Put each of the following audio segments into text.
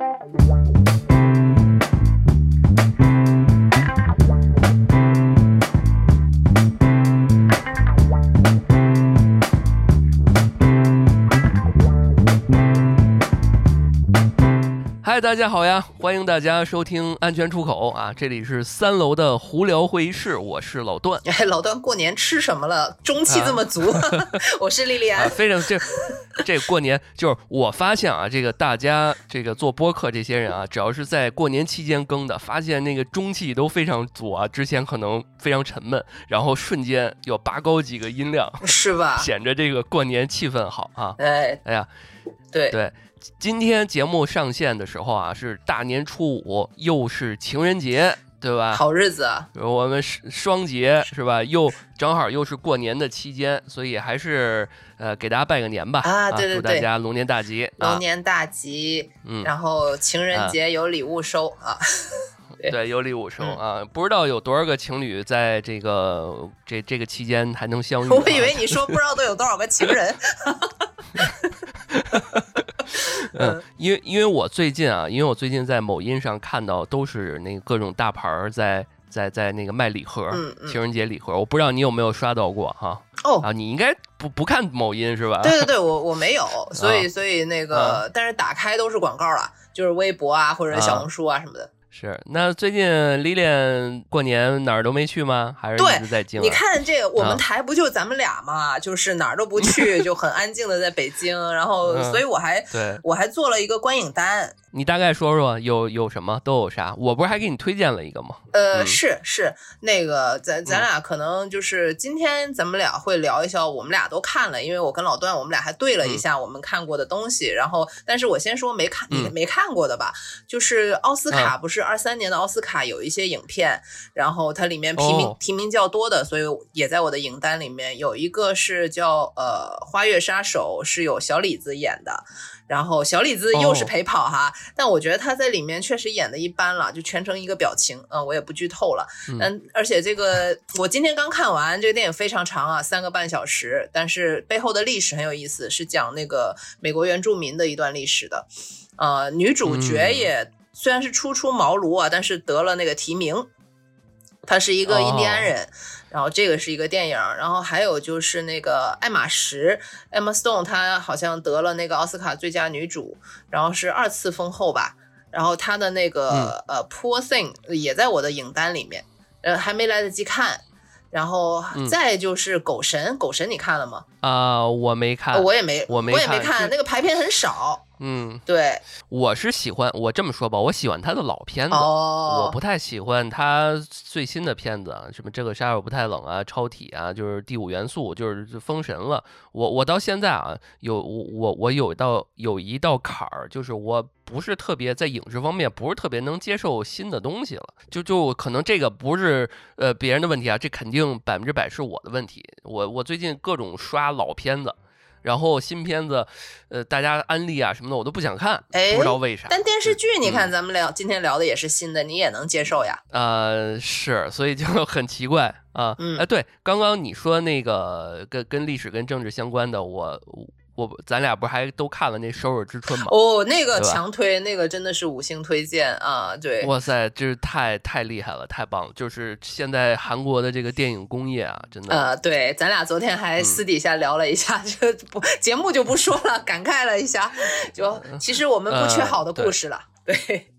Thank you. 嗨，大家好呀！欢迎大家收听《安全出口》啊，这里是三楼的胡聊会议室，我是老段。哎，老段过年吃什么了？中气这么足。我是莉莉啊，安。非常这这过年就是我发现啊，这个大家这个做播客这些人啊，只要是在过年期间更的，发现那个中气都非常足啊。之前可能非常沉闷，然后瞬间又拔高几个音量，是吧？显着这个过年气氛好啊。哎，哎呀，对对。今天节目上线的时候啊，是大年初五，又是情人节，对吧？好日子啊！我们双节是吧？又正好又是过年的期间，所以还是呃给大家拜个年吧啊！对对对，祝大家龙年大吉，龙年大吉。嗯，然后情人节有礼物收啊。对，有礼物收啊！不知道有多少个情侣在这个这这个期间还能相遇？我以为你说不知道都有多少个情人。嗯，因为因为我最近啊，因为我最近在某音上看到都是那个各种大牌儿在在在那个卖礼盒，情人节礼盒，我不知道你有没有刷到过哈？哦啊，你应该不不看某音是吧？对对对，我我没有，所以所以那个，但是打开都是广告了，就是微博啊或者小红书啊什么的。是，那最近 Lilian 过年哪儿都没去吗？还是一直在京？你看这个，我们台不就咱们俩嘛，就是哪儿都不去，就很安静的在北京。然后，所以我还对我还做了一个观影单。你大概说说有有什么都有啥？我不是还给你推荐了一个吗？呃，是是那个咱咱俩可能就是今天咱们俩会聊一下，我们俩都看了，因为我跟老段我们俩还对了一下我们看过的东西。然后，但是我先说没看你没看过的吧，就是奥斯卡不是二三年的奥斯卡有一些影片，然后它里面提名提名较多的，所以也在我的影单里面有一个是叫呃《花月杀手》，是有小李子演的。然后小李子又是陪跑哈，但我觉得他在里面确实演的一般了，就全程一个表情，嗯，我也不剧透了，嗯，而且这个我今天刚看完，这个电影非常长啊，三个半小时，但是背后的历史很有意思，是讲那个美国原住民的一段历史的，呃，女主角也虽然是初出茅庐啊，但是得了那个提名，她是一个印第安人。然后这个是一个电影，然后还有就是那个爱马仕，Emma Stone，她好像得了那个奥斯卡最佳女主，然后是二次封后吧。然后她的那个呃 Poor Thing 也在我的影单里面，呃还没来得及看。然后再就是狗神，狗神你看了吗？啊，我没看，我也没，我没，我也没看，那个排片很少。嗯，对，我是喜欢我这么说吧，我喜欢他的老片子，我不太喜欢他最新的片子，什么这个杀手不太冷啊，超体啊，就是第五元素，就是封神了。我我到现在啊，有我我我有一道有一道坎儿，就是我不是特别在影视方面不是特别能接受新的东西了，就就可能这个不是呃别人的问题啊，这肯定百分之百是我的问题。我我最近各种刷老片子。然后新片子，呃，大家安利啊什么的，我都不想看，不知道为啥。但电视剧，你看咱们聊今天聊的也是新的，你也能接受呀？呃，是，所以就 很奇怪啊。哎，对，刚刚你说那个跟跟历史跟政治相关的，我。我咱俩不是还都看了那《首尔之春》吗？哦，那个强推，那个真的是五星推荐啊！对，哇塞，这是太太厉害了，太棒了！就是现在韩国的这个电影工业啊，真的。呃，对，咱俩昨天还私底下聊了一下，就不节目就不说了，感慨了一下。就其实我们不缺好的故事了，对。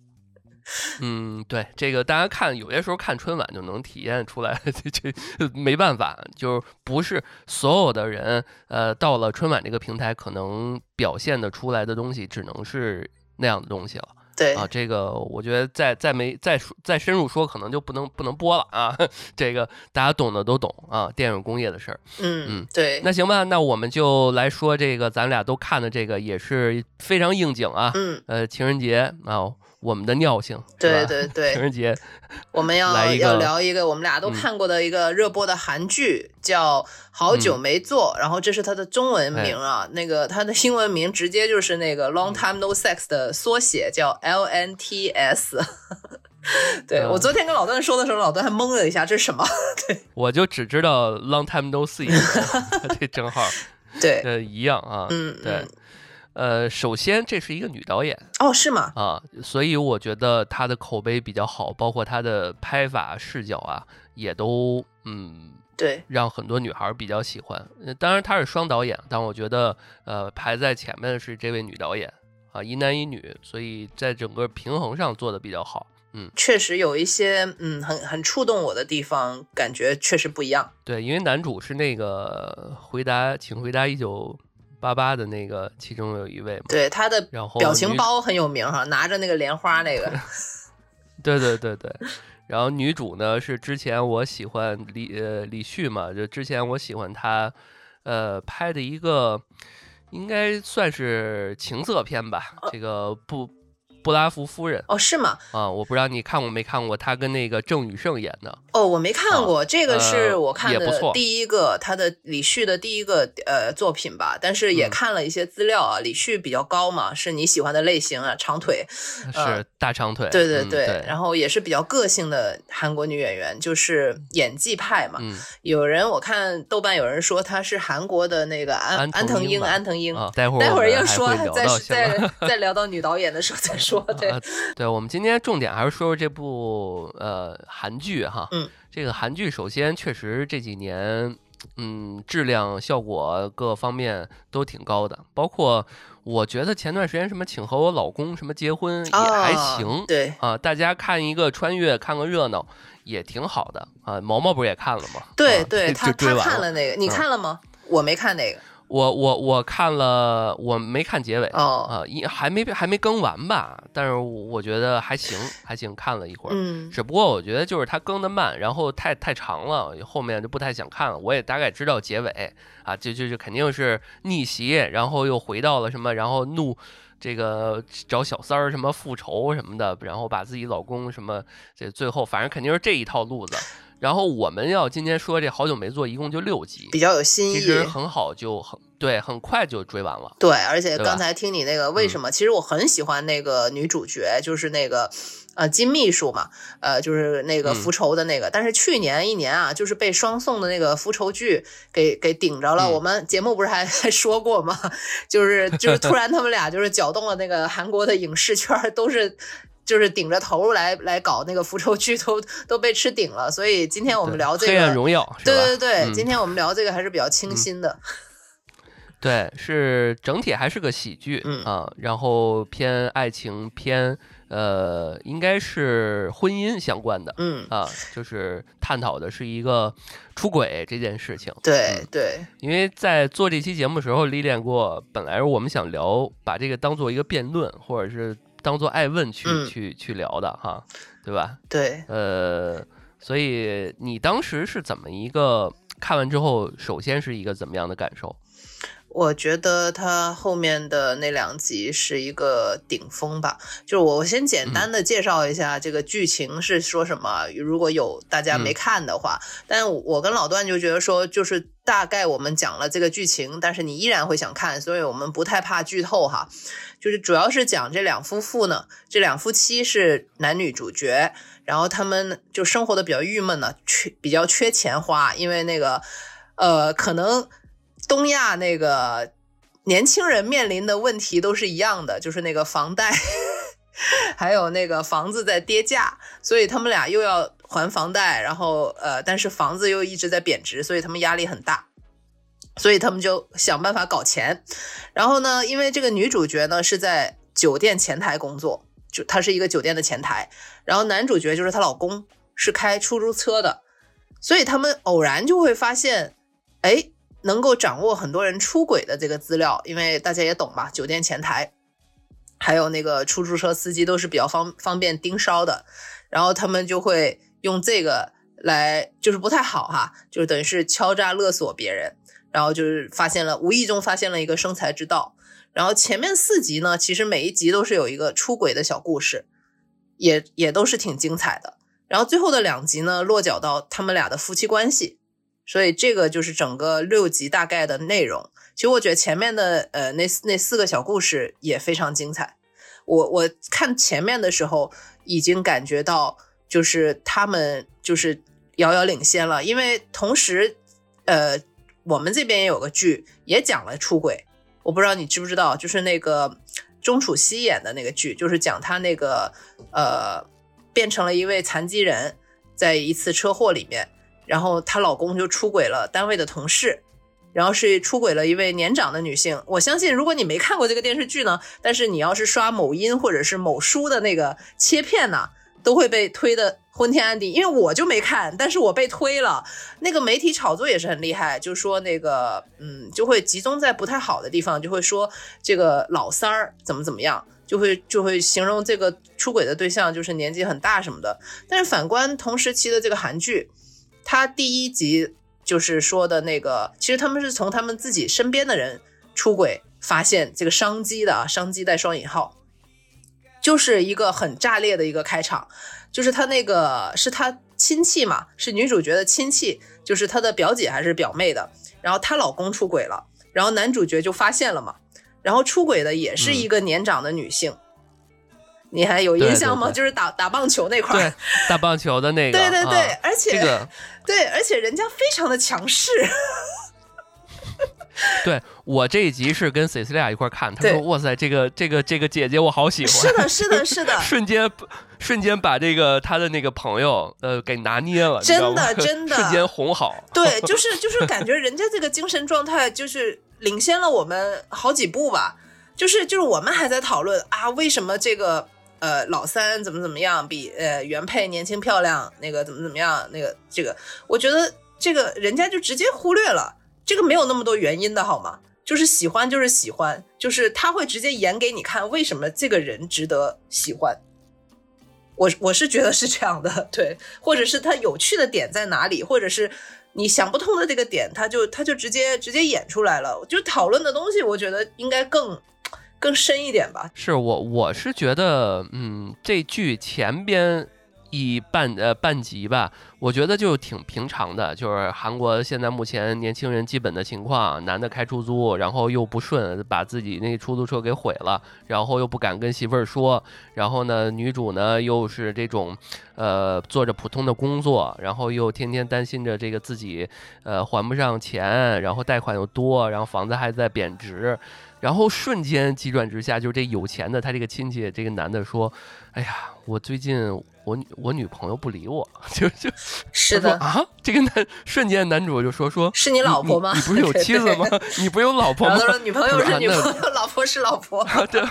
嗯，对，这个大家看，有些时候看春晚就能体验出来，这这没办法，就是不是所有的人，呃，到了春晚这个平台，可能表现的出来的东西，只能是那样的东西了。对啊，这个我觉得再再没再再深入说，可能就不能不能播了啊。这个大家懂的都懂啊，电影工业的事儿。嗯嗯，对。那行吧，那我们就来说这个，咱俩都看的这个也是非常应景啊。嗯，呃，情人节啊。我们的尿性，对对对，情人节，我们要要聊一个我们俩都看过的一个热播的韩剧，叫《好久没做》，然后这是它的中文名啊，那个它的英文名直接就是那个 Long Time No Sex 的缩写，叫 LNTS。对我昨天跟老段说的时候，老段还懵了一下，这是什么？对，我就只知道 Long Time No See，这 正好，对，呃，一样啊，嗯，对。呃，首先这是一个女导演哦，是吗？啊，所以我觉得她的口碑比较好，包括她的拍法、视角啊，也都嗯，对，让很多女孩比较喜欢。当然她是双导演，但我觉得呃排在前面的是这位女导演啊，一男一女，所以在整个平衡上做的比较好。嗯，确实有一些嗯很很触动我的地方，感觉确实不一样。对，因为男主是那个回答，请回答一九。八八的那个，其中有一位嘛，对他的然后表情包很有名哈，拿着那个莲花那个，对对对对，然后女主呢是之前我喜欢李呃李旭嘛，就之前我喜欢他，呃拍的一个应该算是情色片吧，这个不。布拉夫夫人哦，是吗？啊，我不知道你看过没看过，他跟那个郑宇盛演的。哦，我没看过，这个是我看的第一个他的李旭的第一个呃作品吧。但是也看了一些资料啊，李旭比较高嘛，是你喜欢的类型啊，长腿，是大长腿。对对对，然后也是比较个性的韩国女演员，就是演技派嘛。有人我看豆瓣有人说她是韩国的那个安安藤英，安藤英。待会儿待会儿要说，再再再聊到女导演的时候再说。说对，对我们今天重点还是说说这部呃韩剧哈，嗯，这个韩剧首先确实这几年，嗯，质量效果各方面都挺高的，包括我觉得前段时间什么请和我老公什么结婚也还行，对啊，大家看一个穿越看个热闹也挺好的啊，毛毛不是也看了吗？对对，他他看了那个，你看了吗？我没看那个。我我我看了，我没看结尾哦啊，一还没还没更完吧，但是我觉得还行还行，看了一会儿，嗯，只不过我觉得就是它更的慢，然后太太长了，后面就不太想看了。我也大概知道结尾啊，就就就肯定是逆袭，然后又回到了什么，然后怒这个找小三儿什么复仇什么的，然后把自己老公什么这最后反正肯定是这一套路子。然后我们要今天说这好久没做，一共就六集，比较有新意，其实很好，就很对，很快就追完了。对，而且刚才听你那个为什么，其实我很喜欢那个女主角，就是那个呃金秘书嘛，呃就是那个复仇的那个。但是去年一年啊，就是被双宋的那个复仇剧给给顶着了。我们节目不是还 还说过吗？就是就是突然他们俩就是搅动了那个韩国的影视圈，都是。就是顶着头来来搞那个复仇剧，都都被吃顶了。所以今天我们聊这个《黑暗荣耀》，对对对，今天我们聊这个还是比较清新的。对，是整体还是个喜剧啊，然后偏爱情，偏呃，应该是婚姻相关的。嗯啊，就是探讨的是一个出轨这件事情。对对，因为在做这期节目的时候历练过，本来我们想聊，把这个当做一个辩论，或者是。当做爱问去去去聊的哈，对吧？对，呃，所以你当时是怎么一个看完之后，首先是一个怎么样的感受？我觉得他后面的那两集是一个顶峰吧。就是我先简单的介绍一下这个剧情是说什么，如果有大家没看的话。但我跟老段就觉得说，就是大概我们讲了这个剧情，但是你依然会想看，所以我们不太怕剧透哈。就是主要是讲这两夫妇呢，这两夫妻是男女主角，然后他们就生活的比较郁闷呢，缺比较缺钱花，因为那个呃可能。东亚那个年轻人面临的问题都是一样的，就是那个房贷，还有那个房子在跌价，所以他们俩又要还房贷，然后呃，但是房子又一直在贬值，所以他们压力很大，所以他们就想办法搞钱。然后呢，因为这个女主角呢是在酒店前台工作，就她是一个酒店的前台，然后男主角就是她老公是开出租车的，所以他们偶然就会发现，哎。能够掌握很多人出轨的这个资料，因为大家也懂吧，酒店前台，还有那个出租车司机都是比较方方便盯梢的，然后他们就会用这个来，就是不太好哈，就是等于是敲诈勒索别人，然后就是发现了，无意中发现了一个生财之道。然后前面四集呢，其实每一集都是有一个出轨的小故事，也也都是挺精彩的。然后最后的两集呢，落脚到他们俩的夫妻关系。所以这个就是整个六集大概的内容。其实我觉得前面的呃那那四个小故事也非常精彩。我我看前面的时候已经感觉到就是他们就是遥遥领先了，因为同时呃我们这边也有个剧也讲了出轨，我不知道你知不知道，就是那个钟楚曦演的那个剧，就是讲她那个呃变成了一位残疾人，在一次车祸里面，然后她老公就出轨了单位的同事，然后是出轨了一位年长的女性。我相信，如果你没看过这个电视剧呢，但是你要是刷某音或者是某书的那个切片呢，都会被推的。昏天暗地，因为我就没看，但是我被推了。那个媒体炒作也是很厉害，就说那个，嗯，就会集中在不太好的地方，就会说这个老三儿怎么怎么样，就会就会形容这个出轨的对象就是年纪很大什么的。但是反观同时期的这个韩剧，它第一集就是说的那个，其实他们是从他们自己身边的人出轨发现这个商机的啊，商机带双引号，就是一个很炸裂的一个开场。就是他那个是他亲戚嘛，是女主角的亲戚，就是她的表姐还是表妹的。然后她老公出轨了，然后男主角就发现了嘛。然后出轨的也是一个年长的女性，你还有印象吗？就是打打棒球那块儿，打棒球的那个。对对对，而且这个对，而且人家非常的强势。对我这一集是跟 c c 利亚一块看，他说：“哇塞，这个这个这个姐姐我好喜欢。”是的，是的，是的，瞬间瞬间把这个他的那个朋友呃给拿捏了，真的真的 瞬间哄好。对，就是就是感觉人家这个精神状态就是领先了我们好几步吧。就是就是我们还在讨论啊，为什么这个呃老三怎么怎么样比呃原配年轻漂亮，那个怎么怎么样，那个这个我觉得这个人家就直接忽略了。这个没有那么多原因的好吗？就是喜欢就是喜欢，就是他会直接演给你看为什么这个人值得喜欢。我我是觉得是这样的，对，或者是他有趣的点在哪里，或者是你想不通的这个点，他就他就直接直接演出来了。就讨论的东西，我觉得应该更更深一点吧。是我我是觉得，嗯，这剧前边。一半呃半集吧，我觉得就挺平常的，就是韩国现在目前年轻人基本的情况，男的开出租，然后又不顺，把自己那出租车给毁了，然后又不敢跟媳妇儿说，然后呢，女主呢又是这种，呃，做着普通的工作，然后又天天担心着这个自己呃还不上钱，然后贷款又多，然后房子还在贬值，然后瞬间急转直下，就是这有钱的他这个亲戚这个男的说，哎呀，我最近。我我女朋友不理我，就就是的啊！这个男瞬间男主就说说是你老婆吗？你不是有 妻子吗？你不有老婆吗？女朋友是女朋友，老婆是老婆。对，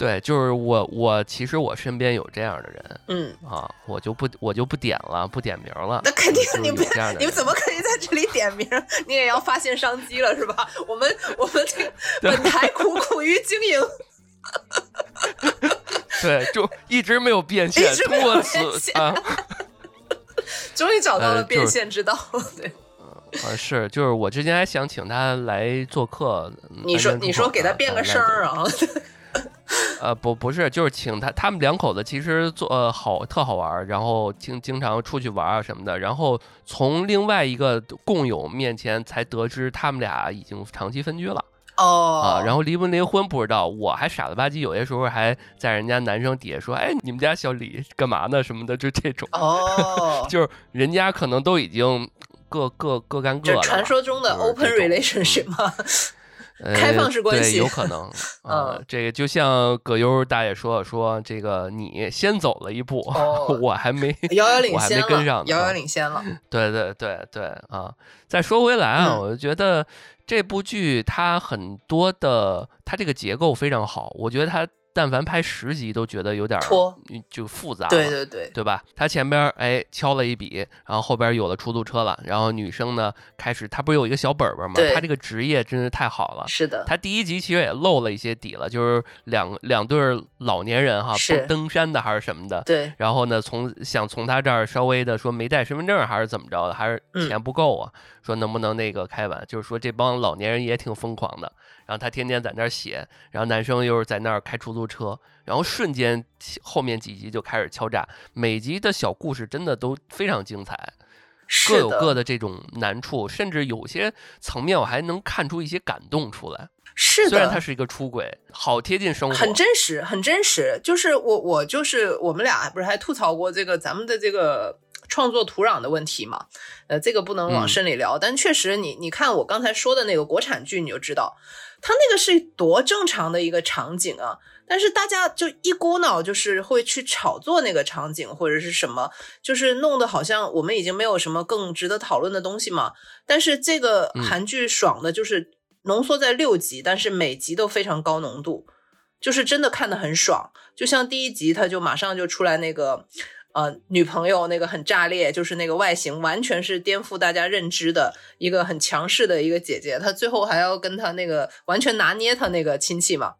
对，就是我我其实我身边有这样的人，嗯啊，我就不我就不点了，不点名了。那肯定你不你们怎么可以在这里点名？你也要发现商机了是吧？我们我们这个本台苦苦于经营。对，就一直没有变现，多次啊，终于找到了变现之道。对，啊是，就是我之前还想请他来做客，你说你说给他变个声儿啊？呃不不是，就是请他，他们两口子其实做呃好特好玩，然后经经常出去玩啊什么的，然后从另外一个共友面前才得知他们俩已经长期分居了。哦啊，然后离不离婚不知道，我还傻了吧唧，有些时候还在人家男生底下说，哎，你们家小李干嘛呢？什么的，就这种。哦，就是人家可能都已经各各各干各的。传说中的 open relationship 吗？开放式关系，有可能。啊，这个就像葛优大爷说说，这个你先走了一步，我还没 遥遥领先我还没跟上，遥遥领先了。对对对对啊！再说回来啊，我就觉得。这部剧它很多的，它这个结构非常好，我觉得它。但凡拍十集都觉得有点拖，就复杂，对对对，对吧？他前边哎敲了一笔，然后后边有了出租车了，然后女生呢开始，她不是有一个小本本吗？她这个职业真是太好了。是的，她第一集其实也露了一些底了，就是两两对老年人哈，登山的还是什么的。对。然后呢，从想从他这儿稍微的说没带身份证还是怎么着的，还是钱不够啊？说能不能那个开完？就是说这帮老年人也挺疯狂的。然后他天天在那儿写，然后男生又是在那儿开出租车，然后瞬间后面几集就开始敲诈，每集的小故事真的都非常精彩，各有各的这种难处，甚至有些层面我还能看出一些感动出来。是的，虽然他是一个出轨，好贴近生活，很真实，很真实。就是我我就是我们俩不是还吐槽过这个咱们的这个。创作土壤的问题嘛。呃，这个不能往深里聊，但确实，你你看我刚才说的那个国产剧，你就知道，它那个是多正常的一个场景啊。但是大家就一股脑就是会去炒作那个场景或者是什么，就是弄得好像我们已经没有什么更值得讨论的东西嘛。但是这个韩剧爽的就是浓缩在六集，但是每集都非常高浓度，就是真的看得很爽。就像第一集，他就马上就出来那个呃女朋友那个很炸裂，就是那个外形完全是颠覆大家认知的一个很强势的一个姐姐，她最后还要跟她那个完全拿捏她那个亲戚嘛。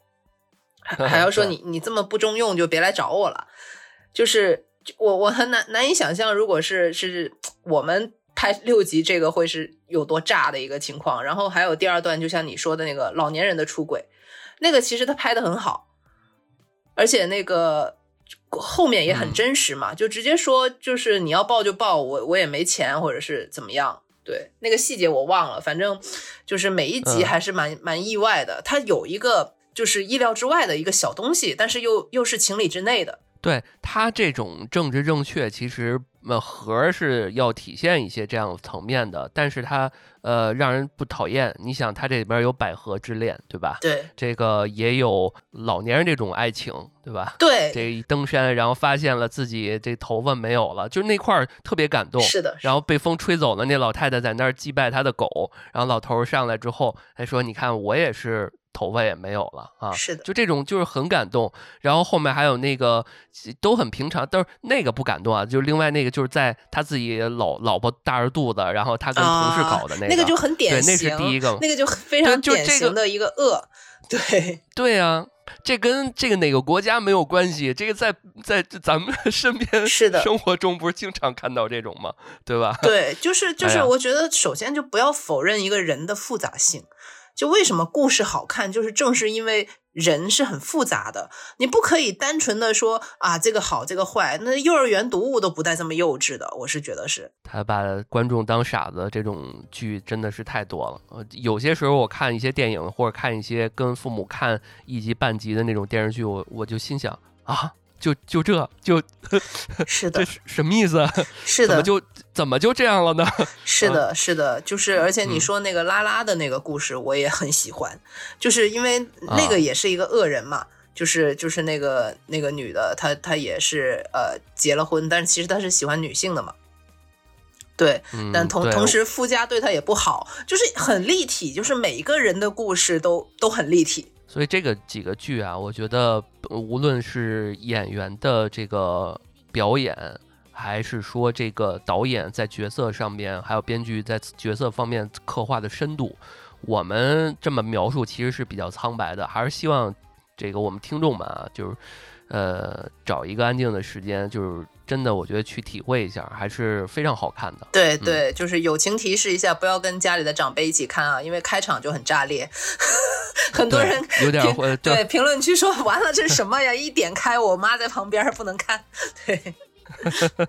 还要说 你你这么不中用就别来找我了，就是我我很难难以想象，如果是是我们拍六集这个会是有多炸的一个情况。然后还有第二段，就像你说的那个老年人的出轨，那个其实他拍的很好，而且那个后面也很真实嘛，就直接说就是你要报就报，我我也没钱或者是怎么样。对那个细节我忘了，反正就是每一集还是蛮蛮意外的，他有一个。就是意料之外的一个小东西，但是又又是情理之内的。对他这种政治正确，其实呃核是要体现一些这样层面的，但是它呃让人不讨厌。你想，它这里边有百合之恋，对吧？对，这个也有老年人这种爱情，对吧？对，这一登山，然后发现了自己这头发没有了，就那块儿特别感动。是的，然后被风吹走了，那老太太在那儿祭拜她的狗，然后老头上来之后还说：“你看，我也是。”头发也没有了啊！是的，就这种就是很感动。然后后面还有那个都很平常，但是那个不感动啊。就是另外那个就是在他自己老老婆大着肚子，然后他跟同事搞的那个，那个就很典型。对，那是第一个，那个就非常典型的一个恶。对对啊，这跟这个哪个国家没有关系？这个在在咱们 身边是的生活中不是经常看到这种吗？对吧？对，就是就是，我觉得首先就不要否认一个人的复杂性。就为什么故事好看，就是正是因为人是很复杂的，你不可以单纯的说啊这个好这个坏，那幼儿园读物都不带这么幼稚的，我是觉得是。他把观众当傻子，这种剧真的是太多了。有些时候我看一些电影或者看一些跟父母看一集半集的那种电视剧，我我就心想啊。就就这就，是的，这什么意思？是的，怎么就怎么就这样了呢？是的，是的，就是而且你说那个拉拉的那个故事，我也很喜欢，就是因为那个也是一个恶人嘛，就是就是那个那个女的，她她也是呃结了婚，但是其实她是喜欢女性的嘛，对，但同同时夫家对她也不好，就是很立体，就是每一个人的故事都都很立体。所以这个几个剧啊，我觉得无论是演员的这个表演，还是说这个导演在角色上面，还有编剧在角色方面刻画的深度，我们这么描述其实是比较苍白的。还是希望这个我们听众们啊，就是呃找一个安静的时间，就是。真的，我觉得去体会一下还是非常好看的。对对，就是友情提示一下，不要跟家里的长辈一起看啊，因为开场就很炸裂，很多人有点会对评论区说完了这是什么呀？一点开，我妈在旁边不能看。对。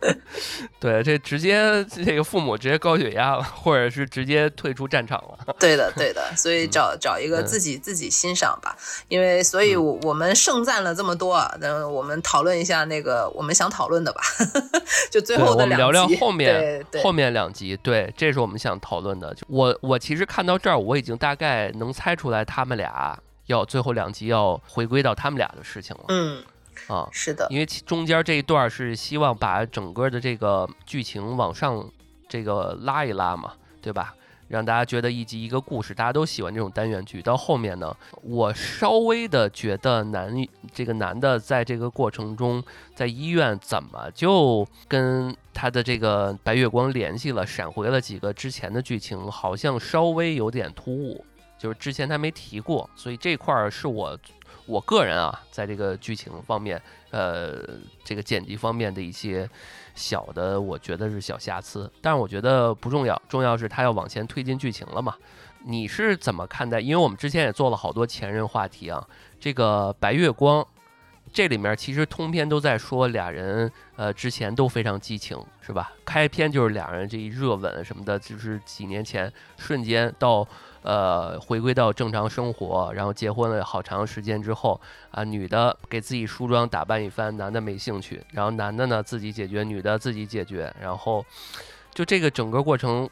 对，这直接这个父母直接高血压了，或者是直接退出战场了。对的，对的，所以找找一个自己自己欣赏吧。因为，所以我我们盛赞了这么多，那我们讨论一下那个我们想讨论的吧。就最后的两集，聊聊后面后面两集。对，这是我们想讨论的。我我其实看到这儿，我已经大概能猜出来他们俩要最后两集要回归到他们俩的事情了。嗯。啊，是的，因为中间这一段是希望把整个的这个剧情往上这个拉一拉嘛，对吧？让大家觉得一集一个故事，大家都喜欢这种单元剧。到后面呢，我稍微的觉得男这个男的在这个过程中，在医院怎么就跟他的这个白月光联系了，闪回了几个之前的剧情，好像稍微有点突兀，就是之前他没提过，所以这块儿是我。我个人啊，在这个剧情方面，呃，这个剪辑方面的一些小的，我觉得是小瑕疵，但是我觉得不重要，重要是他要往前推进剧情了嘛。你是怎么看待？因为我们之前也做了好多前任话题啊，这个白月光这里面其实通篇都在说俩人，呃，之前都非常激情，是吧？开篇就是俩人这一热吻什么的，就是几年前瞬间到，呃，回归到正常生活，然后结婚了好长时间之后，啊，女的给自己梳妆打扮一番，男的没兴趣，然后男的呢自己解决，女的自己解决，然后就这个整个过程，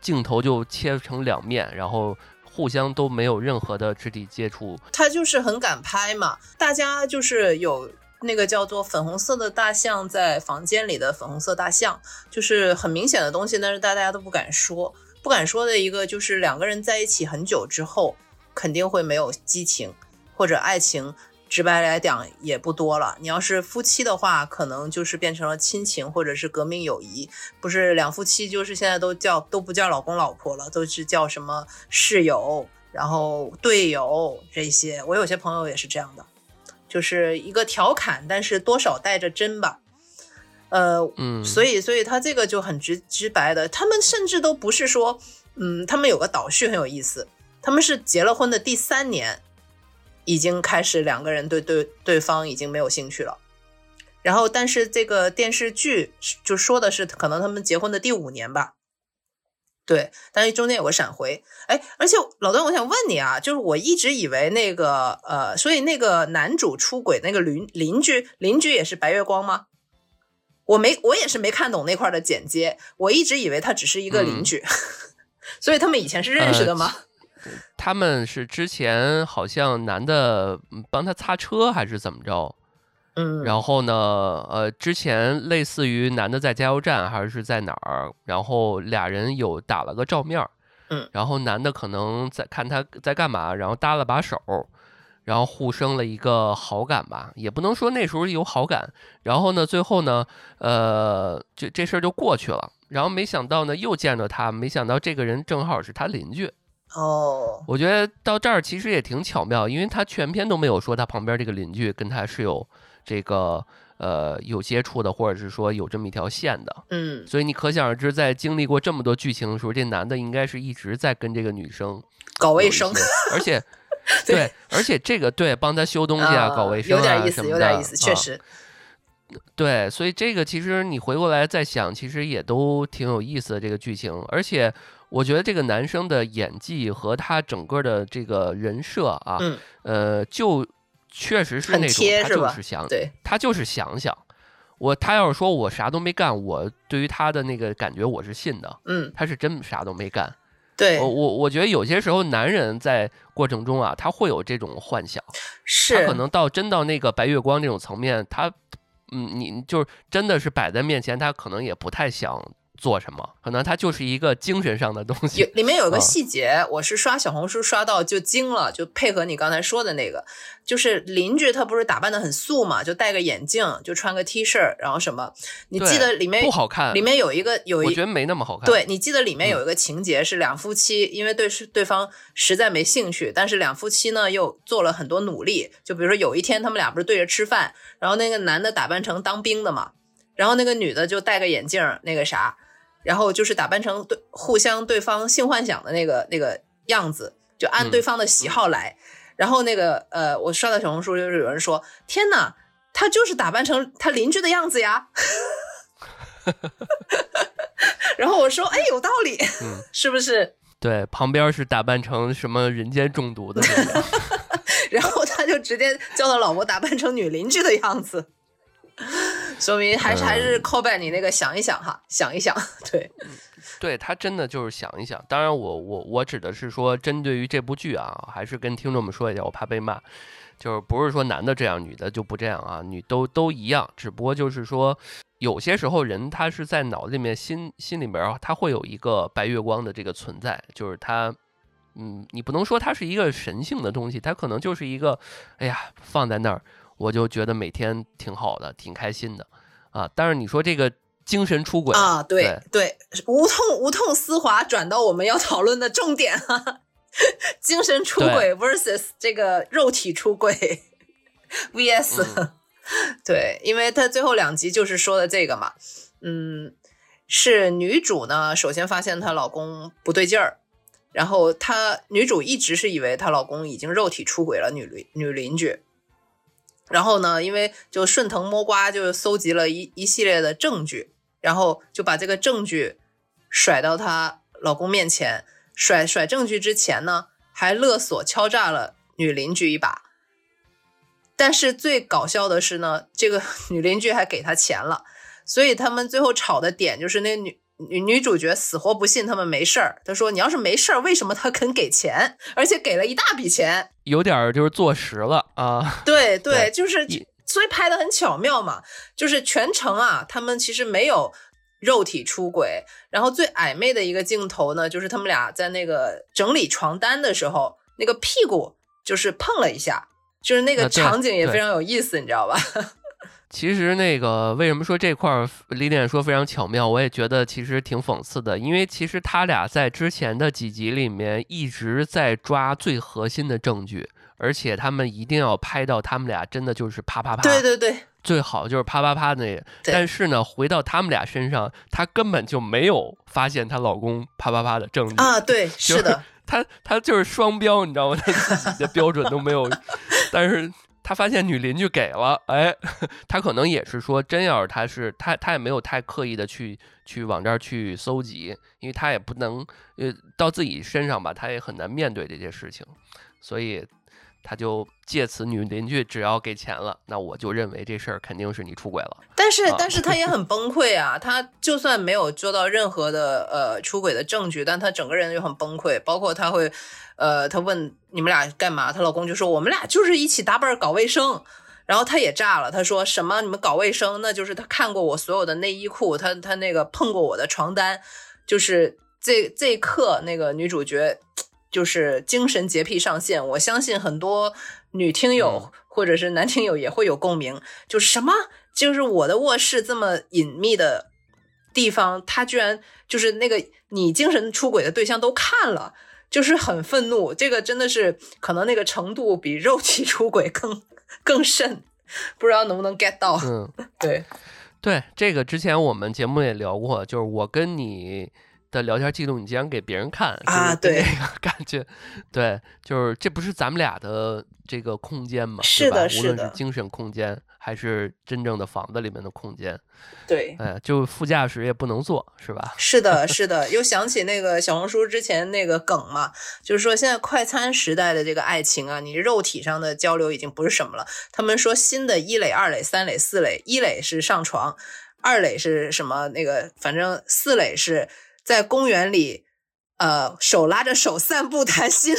镜头就切成两面，然后。互相都没有任何的肢体接触，他就是很敢拍嘛。大家就是有那个叫做粉红色的大象在房间里的粉红色大象，就是很明显的东西，但是大家都不敢说，不敢说的一个就是两个人在一起很久之后，肯定会没有激情或者爱情。直白来讲也不多了。你要是夫妻的话，可能就是变成了亲情或者是革命友谊。不是两夫妻，就是现在都叫都不叫老公老婆了，都是叫什么室友，然后队友这些。我有些朋友也是这样的，就是一个调侃，但是多少带着真吧。呃，嗯，所以所以他这个就很直直白的，他们甚至都不是说，嗯，他们有个导叙很有意思，他们是结了婚的第三年。已经开始两个人对对对方已经没有兴趣了，然后但是这个电视剧就说的是可能他们结婚的第五年吧，对，但是中间有个闪回，哎，而且老段，我想问你啊，就是我一直以为那个呃，所以那个男主出轨那个邻邻居邻居也是白月光吗？我没我也是没看懂那块的剪接，我一直以为他只是一个邻居，所以他们以前是认识的吗？他们是之前好像男的帮他擦车还是怎么着，嗯，然后呢，呃，之前类似于男的在加油站还是在哪儿，然后俩人有打了个照面，嗯，然后男的可能在看他在干嘛，然后搭了把手，然后互生了一个好感吧，也不能说那时候有好感，然后呢，最后呢，呃，这这事儿就过去了，然后没想到呢又见着他，没想到这个人正好是他邻居。哦，我觉得到这儿其实也挺巧妙，因为他全篇都没有说他旁边这个邻居跟他是有这个呃有接触的，或者是说有这么一条线的。嗯，所以你可想而知，在经历过这么多剧情的时候，这男的应该是一直在跟这个女生搞卫生，而且 对，而且这个对帮他修东西啊，搞卫生啊，有点意思，有点意思，确实。对，所以这个其实你回过来再想，其实也都挺有意思的这个剧情，而且。我觉得这个男生的演技和他整个的这个人设啊，呃，就确实是那种他就是想，他就是想想，我他要是说我啥都没干，我对于他的那个感觉我是信的，嗯，他是真啥都没干。对，我我我觉得有些时候男人在过程中啊，他会有这种幻想，是他可能到真到那个白月光这种层面，他嗯，你就是真的是摆在面前，他可能也不太想。做什么？可能它就是一个精神上的东西。里面有一个细节，我是刷小红书刷到就惊了，就配合你刚才说的那个，就是邻居他不是打扮的很素嘛，就戴个眼镜，就穿个 T 恤，然后什么？你记得里面不好看？里面有一个有一，我觉得没那么好看。对你记得里面有一个情节是两夫妻，因为对对方实在没兴趣，但是两夫妻呢又做了很多努力。就比如说有一天他们俩不是对着吃饭，然后那个男的打扮成当兵的嘛，然后那个女的就戴个眼镜，那个啥。然后就是打扮成对互相对方性幻想的那个那个样子，就按对方的喜好来。然后那个呃，我刷到小红书就是有人说：“天哪，他就是打扮成他邻居的样子呀！”然后我说：“哎，有道理，是不是？”对，旁边是打扮成什么人间中毒的。然后他就直接叫他老婆打扮成女邻居的样子。说明还是还是 call back 你那个想一想哈，想一想，对，对他真的就是想一想。当然，我我我指的是说，针对于这部剧啊，还是跟听众们说一下，我怕被骂，就是不是说男的这样，女的就不这样啊，女都都一样，只不过就是说，有些时候人他是在脑子里面心心里边他会有一个白月光的这个存在，就是他，嗯，你不能说它是一个神性的东西，它可能就是一个，哎呀，放在那儿。我就觉得每天挺好的，挺开心的，啊！但是你说这个精神出轨啊，对对，无痛无痛丝滑转到我们要讨论的重点哈，精神出轨 versus 这个肉体出轨 vs，对，因为他最后两集就是说的这个嘛，嗯，是女主呢，首先发现她老公不对劲儿，然后她女主一直是以为她老公已经肉体出轨了女邻女邻居。然后呢，因为就顺藤摸瓜，就搜集了一一系列的证据，然后就把这个证据甩到她老公面前。甩甩证据之前呢，还勒索敲诈了女邻居一把。但是最搞笑的是呢，这个 女邻居还给他钱了，所以他们最后吵的点就是那女女女主角死活不信他们没事儿。她说：“你要是没事儿，为什么他肯给钱，而且给了一大笔钱？有点就是坐实了啊。”对对，就是所以拍的很巧妙嘛，就是全程啊，他们其实没有肉体出轨。然后最暧昧的一个镜头呢，就是他们俩在那个整理床单的时候，那个屁股就是碰了一下。就是那个场景也非常有意思，你知道吧？其实那个为什么说这块儿李典说非常巧妙，我也觉得其实挺讽刺的，因为其实他俩在之前的几集里面一直在抓最核心的证据，而且他们一定要拍到他们俩真的就是啪啪啪，对对对，最好就是啪啪啪那。但是呢，回到他们俩身上，她根本就没有发现她老公啪啪啪的证据啊，对，是的。她她就是双标，你知道吗？他自己的标准都没有，但是他发现女邻居给了，哎，他可能也是说，真要是他是他他也没有太刻意的去去往这儿去搜集，因为他也不能呃到自己身上吧，他也很难面对这些事情，所以。他就借此女邻居只要给钱了，那我就认为这事儿肯定是你出轨了。但是，但是他也很崩溃啊！他就算没有做到任何的呃出轨的证据，但他整个人就很崩溃。包括他会，呃，他问你们俩干嘛？她老公就说我们俩就是一起搭伴搞卫生。然后他也炸了，他说什么你们搞卫生？那就是他看过我所有的内衣裤，他他那个碰过我的床单，就是这这一刻那个女主角。就是精神洁癖上线，我相信很多女听友或者是男听友也会有共鸣。就是什么？就是我的卧室这么隐秘的地方，他居然就是那个你精神出轨的对象都看了，就是很愤怒。这个真的是可能那个程度比肉体出轨更更甚，不知道能不能 get 到？嗯，对对，这个之前我们节目也聊过，就是我跟你。的聊天记录，你竟然给别人看啊？对，感觉，对，就是这不是咱们俩的这个空间吗？是的，是的，无论是精神空间还是真正的房子里面的空间，对，哎，就副驾驶也不能坐，是吧？是的，是的，又想起那个小红书之前那个梗嘛，就是说现在快餐时代的这个爱情啊，你肉体上的交流已经不是什么了。他们说新的一垒、二垒、三垒、四垒，一垒是上床，二垒是什么？那个反正四垒是。在公园里，呃，手拉着手散步谈心，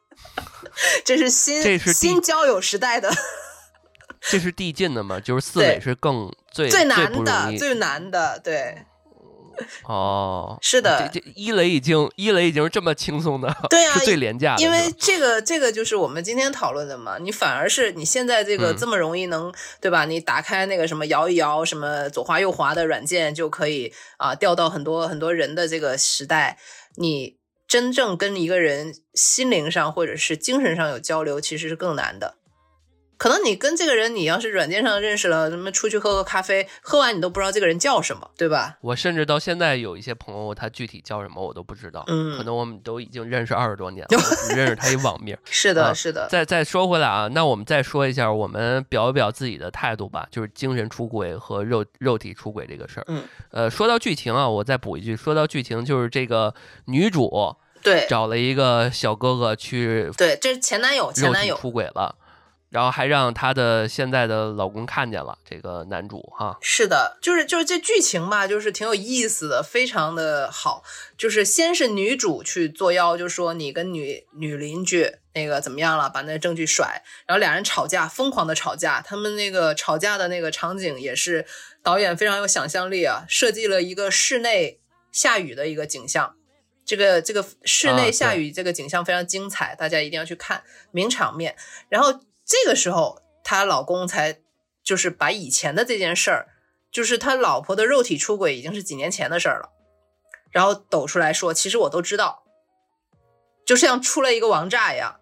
这是新这是新交友时代的，这是递进的嘛？就是四垒是更最最难的最难的，对。哦，是的，这一雷已经一雷已经是这么轻松的，对啊，是最廉价的。因为这个这个就是我们今天讨论的嘛，你反而是你现在这个这么容易能对吧？你打开那个什么摇一摇，什么左滑右滑的软件就可以啊，调到很多很多人的这个时代，你真正跟一个人心灵上或者是精神上有交流，其实是更难的。可能你跟这个人，你要是软件上认识了，什么出去喝个咖啡，喝完你都不知道这个人叫什么，对吧？我甚至到现在有一些朋友，他具体叫什么我都不知道。嗯，可能我们都已经认识二十多年了，只认识他一网名。是的，是的。再再说回来啊，那我们再说一下，我们表一表自己的态度吧，就是精神出轨和肉肉体出轨这个事儿。嗯，呃，说到剧情啊，我再补一句，说到剧情就是这个女主对找了一个小哥哥去，对，这是前男友，前男友出轨了。然后还让她的现在的老公看见了这个男主哈，是的，就是就是这剧情吧，就是挺有意思的，非常的好。就是先是女主去作妖，就说你跟女女邻居那个怎么样了，把那证据甩，然后俩人吵架，疯狂的吵架。他们那个吵架的那个场景也是导演非常有想象力啊，设计了一个室内下雨的一个景象，这个这个室内下雨这个景象非常精彩，大家一定要去看名场面。然后。这个时候，她老公才就是把以前的这件事儿，就是他老婆的肉体出轨已经是几年前的事儿了，然后抖出来说：“其实我都知道，就像出了一个王炸一样。”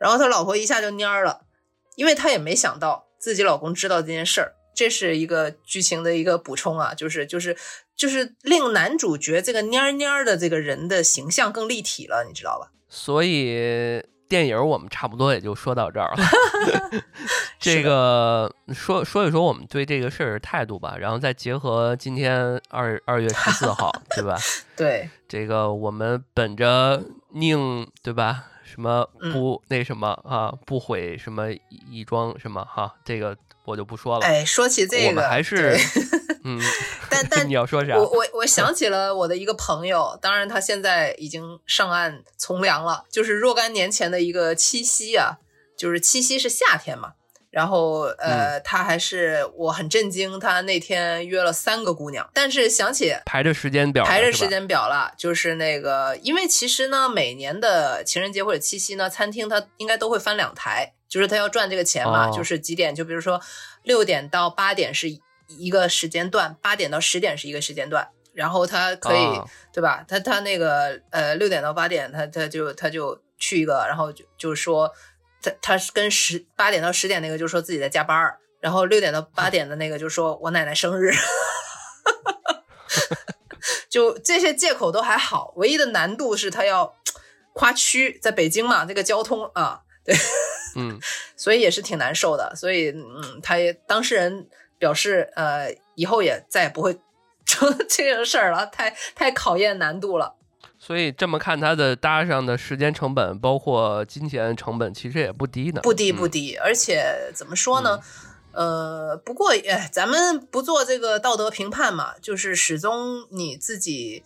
然后他老婆一下就蔫儿了，因为他也没想到自己老公知道这件事儿，这是一个剧情的一个补充啊，就是就是就是令男主角这个蔫蔫的这个人的形象更立体了，你知道吧？所以。电影我们差不多也就说到这儿了。这个说说一说我们对这个事儿态度吧，然后再结合今天二二月十四号，对吧？对，这个我们本着宁，对吧？什么不那什么啊？不毁什么义庄什么哈？这个我就不说了。哎，说起这个，我们还是嗯，但但 你要说啥？我我我想起了我的一个朋友，当然他现在已经上岸从良了。就是若干年前的一个七夕啊，就是七夕是夏天嘛。然后，呃，他还是我很震惊，他那天约了三个姑娘，但是想起排着时间表，排着时间表了，就是那个，因为其实呢，每年的情人节或者七夕呢，餐厅他应该都会翻两台，就是他要赚这个钱嘛，就是几点，就比如说六点到八点是一个时间段，八点到十点是一个时间段，然后他可以，对吧？他他那个呃六点到八点，他他就他就去一个，然后就就是说。他他是跟十八点到十点那个就说自己在加班儿，然后六点到八点的那个就说我奶奶生日，就这些借口都还好，唯一的难度是他要跨区，在北京嘛，这个交通啊，对，嗯，所以也是挺难受的，所以嗯，他也当事人表示呃，以后也再也不会 出这个事儿了，太太考验难度了。所以这么看，它的搭上的时间成本，包括金钱成本，其实也不低呢。不低不低，而且怎么说呢？呃，不过哎，咱们不做这个道德评判嘛，就是始终你自己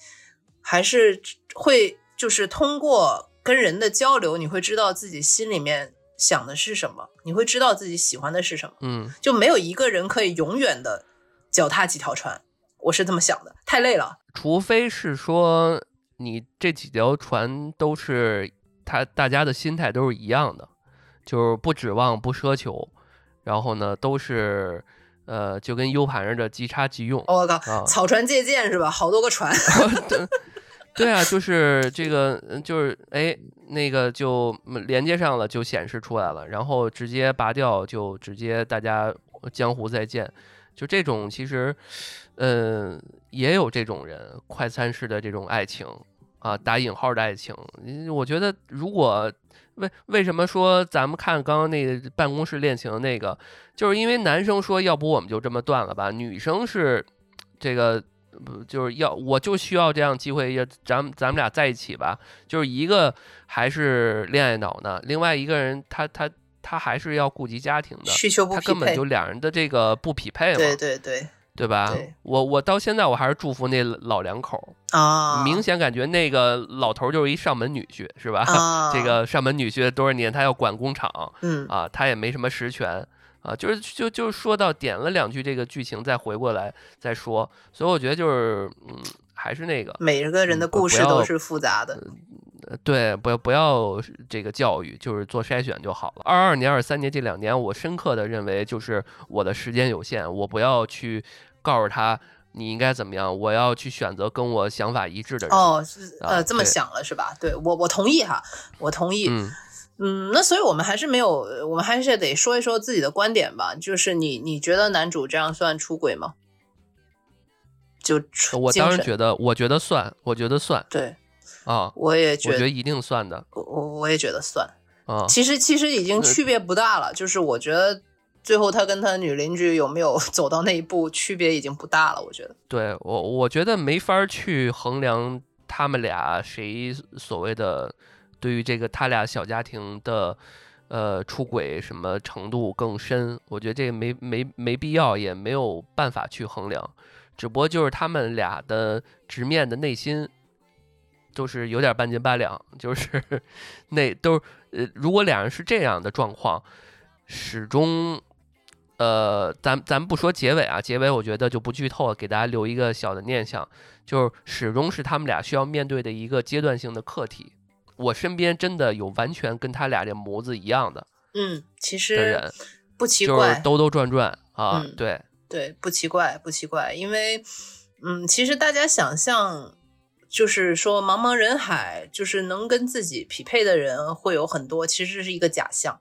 还是会，就是通过跟人的交流，你会知道自己心里面想的是什么，你会知道自己喜欢的是什么。嗯，就没有一个人可以永远的脚踏几条船，我是这么想的，太累了。除非是说。你这几条船都是他，大家的心态都是一样的，就是不指望、不奢求，然后呢，都是呃，就跟 U 盘似的，即插即用。我靠，草船借箭是吧？好多个船。对啊，就是这个，就是哎，那个就连接上了，就显示出来了，然后直接拔掉，就直接大家江湖再见。就这种，其实，嗯，也有这种人，快餐式的这种爱情啊，打引号的爱情。我觉得，如果为为什么说咱们看刚刚那个办公室恋情那个，就是因为男生说，要不我们就这么断了吧？女生是这个，就是要我就需要这样机会，要咱们咱们俩在一起吧。就是一个还是恋爱脑呢，另外一个人他他。他还是要顾及家庭的需求不匹配，他根本就两人的这个不匹配嘛，对对对，对吧？我我到现在我还是祝福那老两口啊，明显感觉那个老头就是一上门女婿，是吧？这个上门女婿多少年，他要管工厂，嗯啊，他也没什么实权啊，就是就就说到点了两句这个剧情，再回过来再说，所以我觉得就是嗯，还是那个每个人的故事都是复杂的。对，不要不要这个教育，就是做筛选就好了。二二年、二三年这两年，我深刻的认为，就是我的时间有限，我不要去告诉他你应该怎么样，我要去选择跟我想法一致的人。哦，是呃，这么想了是吧？对我，我同意哈，我同意。嗯嗯，那所以我们还是没有，我们还是得说一说自己的观点吧。就是你，你觉得男主这样算出轨吗？就我当然觉得，我觉得算，我觉得算。对。啊，我也觉得一定算的，我我我也觉得算啊。其实其实已经区别不大了，就是我觉得最后他跟他女邻居有没有 走到那一步，区别已经不大了。我觉得，对我我觉得没法去衡量他们俩谁所谓的对于这个他俩小家庭的呃出轨什么程度更深，我觉得这个没没没必要，也没有办法去衡量，只不过就是他们俩的直面的内心。都是有点半斤八两，就是 那都呃，如果两人是这样的状况，始终呃，咱咱不说结尾啊，结尾我觉得就不剧透了，给大家留一个小的念想，就是始终是他们俩需要面对的一个阶段性的课题。我身边真的有完全跟他俩这模子一样的，嗯，其实不奇怪，就是兜兜转转啊，对对，不奇怪不奇怪，因为嗯，其实大家想象。就是说，茫茫人海，就是能跟自己匹配的人会有很多，其实是一个假象。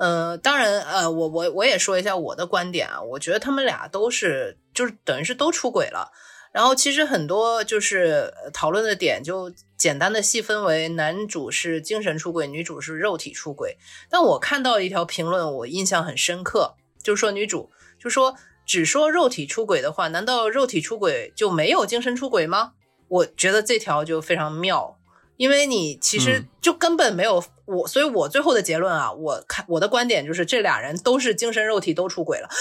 呃，当然，呃，我我我也说一下我的观点啊，我觉得他们俩都是，就是等于是都出轨了。然后其实很多就是讨论的点就简单的细分为男主是精神出轨，女主是肉体出轨。但我看到一条评论，我印象很深刻，就是说女主就说只说肉体出轨的话，难道肉体出轨就没有精神出轨吗？我觉得这条就非常妙，因为你其实就根本没有我，所以我最后的结论啊，我看我的观点就是这俩人都是精神肉体都出轨了。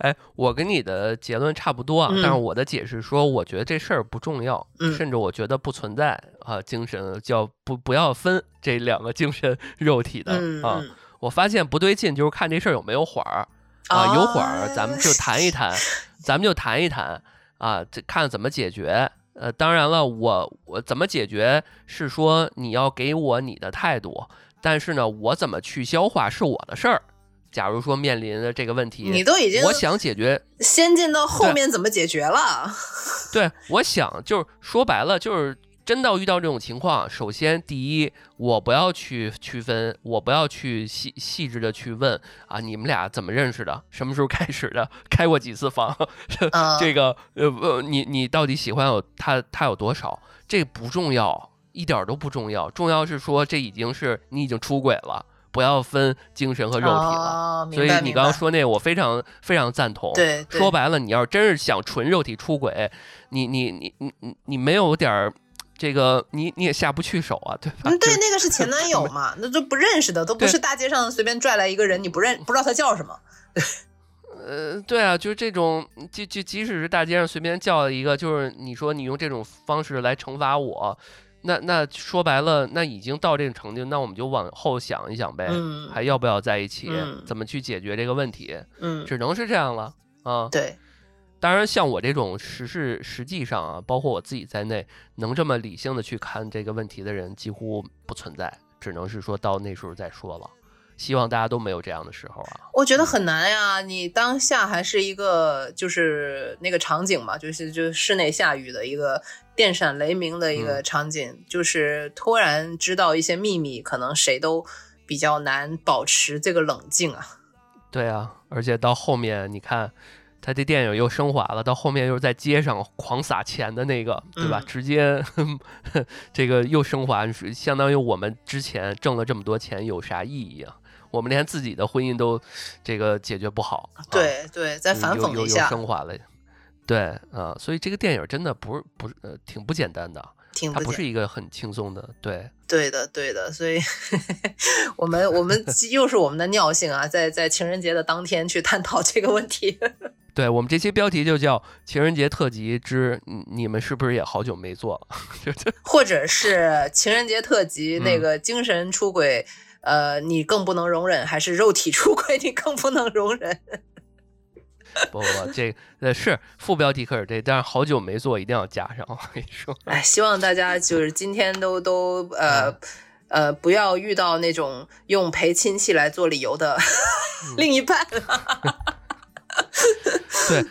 哎，我跟你的结论差不多啊，但是我的解释说，我觉得这事儿不重要，甚至我觉得不存在啊，精神叫不不要分这两个精神 肉体的啊。我发现不对劲，就是看这事儿有没有缓儿啊，有缓儿咱们就谈一谈，咱们就谈一谈啊，这看怎么解决。呃，当然了，我我怎么解决是说你要给我你的态度，但是呢，我怎么去消化是我的事儿。假如说面临的这个问题，你都已经我想解决，先进到后面怎么解决了？对，我想就是说白了，就是真到遇到这种情况，首先第一，我不要去区分，我不要去细细致的去问啊，你们俩怎么认识的？什么时候开始的？开过几次房？这个呃，你你到底喜欢有他他有多少？这不重要，一点都不重要。重要是说这已经是你已经出轨了。不要分精神和肉体了，所以你刚刚说那，我非常非常赞同。对，说白了，你要真是想纯肉体出轨，你你你你你你没有点儿这个，你你也下不去手啊，对吧？嗯，对，那个是前男友 嘛，那都不认识的，都不是大街上随便拽来一个人，你不认不知道他叫什么。呃，对啊，就是这种，就就即使是大街上随便叫一个，就是你说你用这种方式来惩罚我。那那说白了，那已经到这个程度，那我们就往后想一想呗，还要不要在一起？怎么去解决这个问题？嗯，只能是这样了啊。对，当然像我这种实事实际上啊，包括我自己在内，能这么理性的去看这个问题的人几乎不存在，只能是说到那时候再说了。希望大家都没有这样的时候啊！我觉得很难呀，你当下还是一个就是那个场景嘛，就是就室内下雨的一个电闪雷鸣的一个场景，就是突然知道一些秘密，可能谁都比较难保持这个冷静啊。对啊，而且到后面你看，他这电影又升华了，到后面又是在街上狂撒钱的那个，对吧？直接 这个又升华，相当于我们之前挣了这么多钱有啥意义啊？我们连自己的婚姻都这个解决不好，对对，再反讽一下，升华了，对啊，所以这个电影真的不是不是呃挺不简单的，它不是一个很轻松的，对对的对的，所以我们我们 又是我们的尿性啊，在在情人节的当天去探讨这个问题，对我们这期标题就叫情人节特辑之你们是不是也好久没做了，或者是情人节特辑那个精神出轨。呃，你更不能容忍，还是肉体出轨你更不能容忍？不不，这呃是副标题可是这，但是好久没做，一定要加上。我跟你说，哎，希望大家就是今天都都呃呃不要遇到那种用陪亲戚来做理由的 另一半。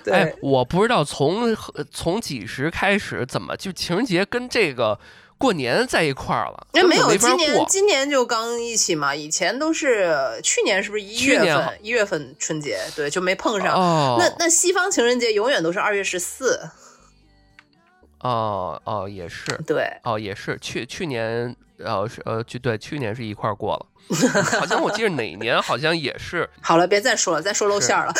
对，哎，我不知道从从几时开始，怎么就情人节跟这个。过年在一块儿了，那没有今年，今年就刚一起嘛。以前都是去年，是不是一月份？一月份春节，对，就没碰上。那那西方情人节永远都是二月十四。哦哦，也是，对，哦也是。去去年，呃是呃，就对，去年是一块儿过了。好像我记得哪年好像也是。好了，别再说了，再说露馅了。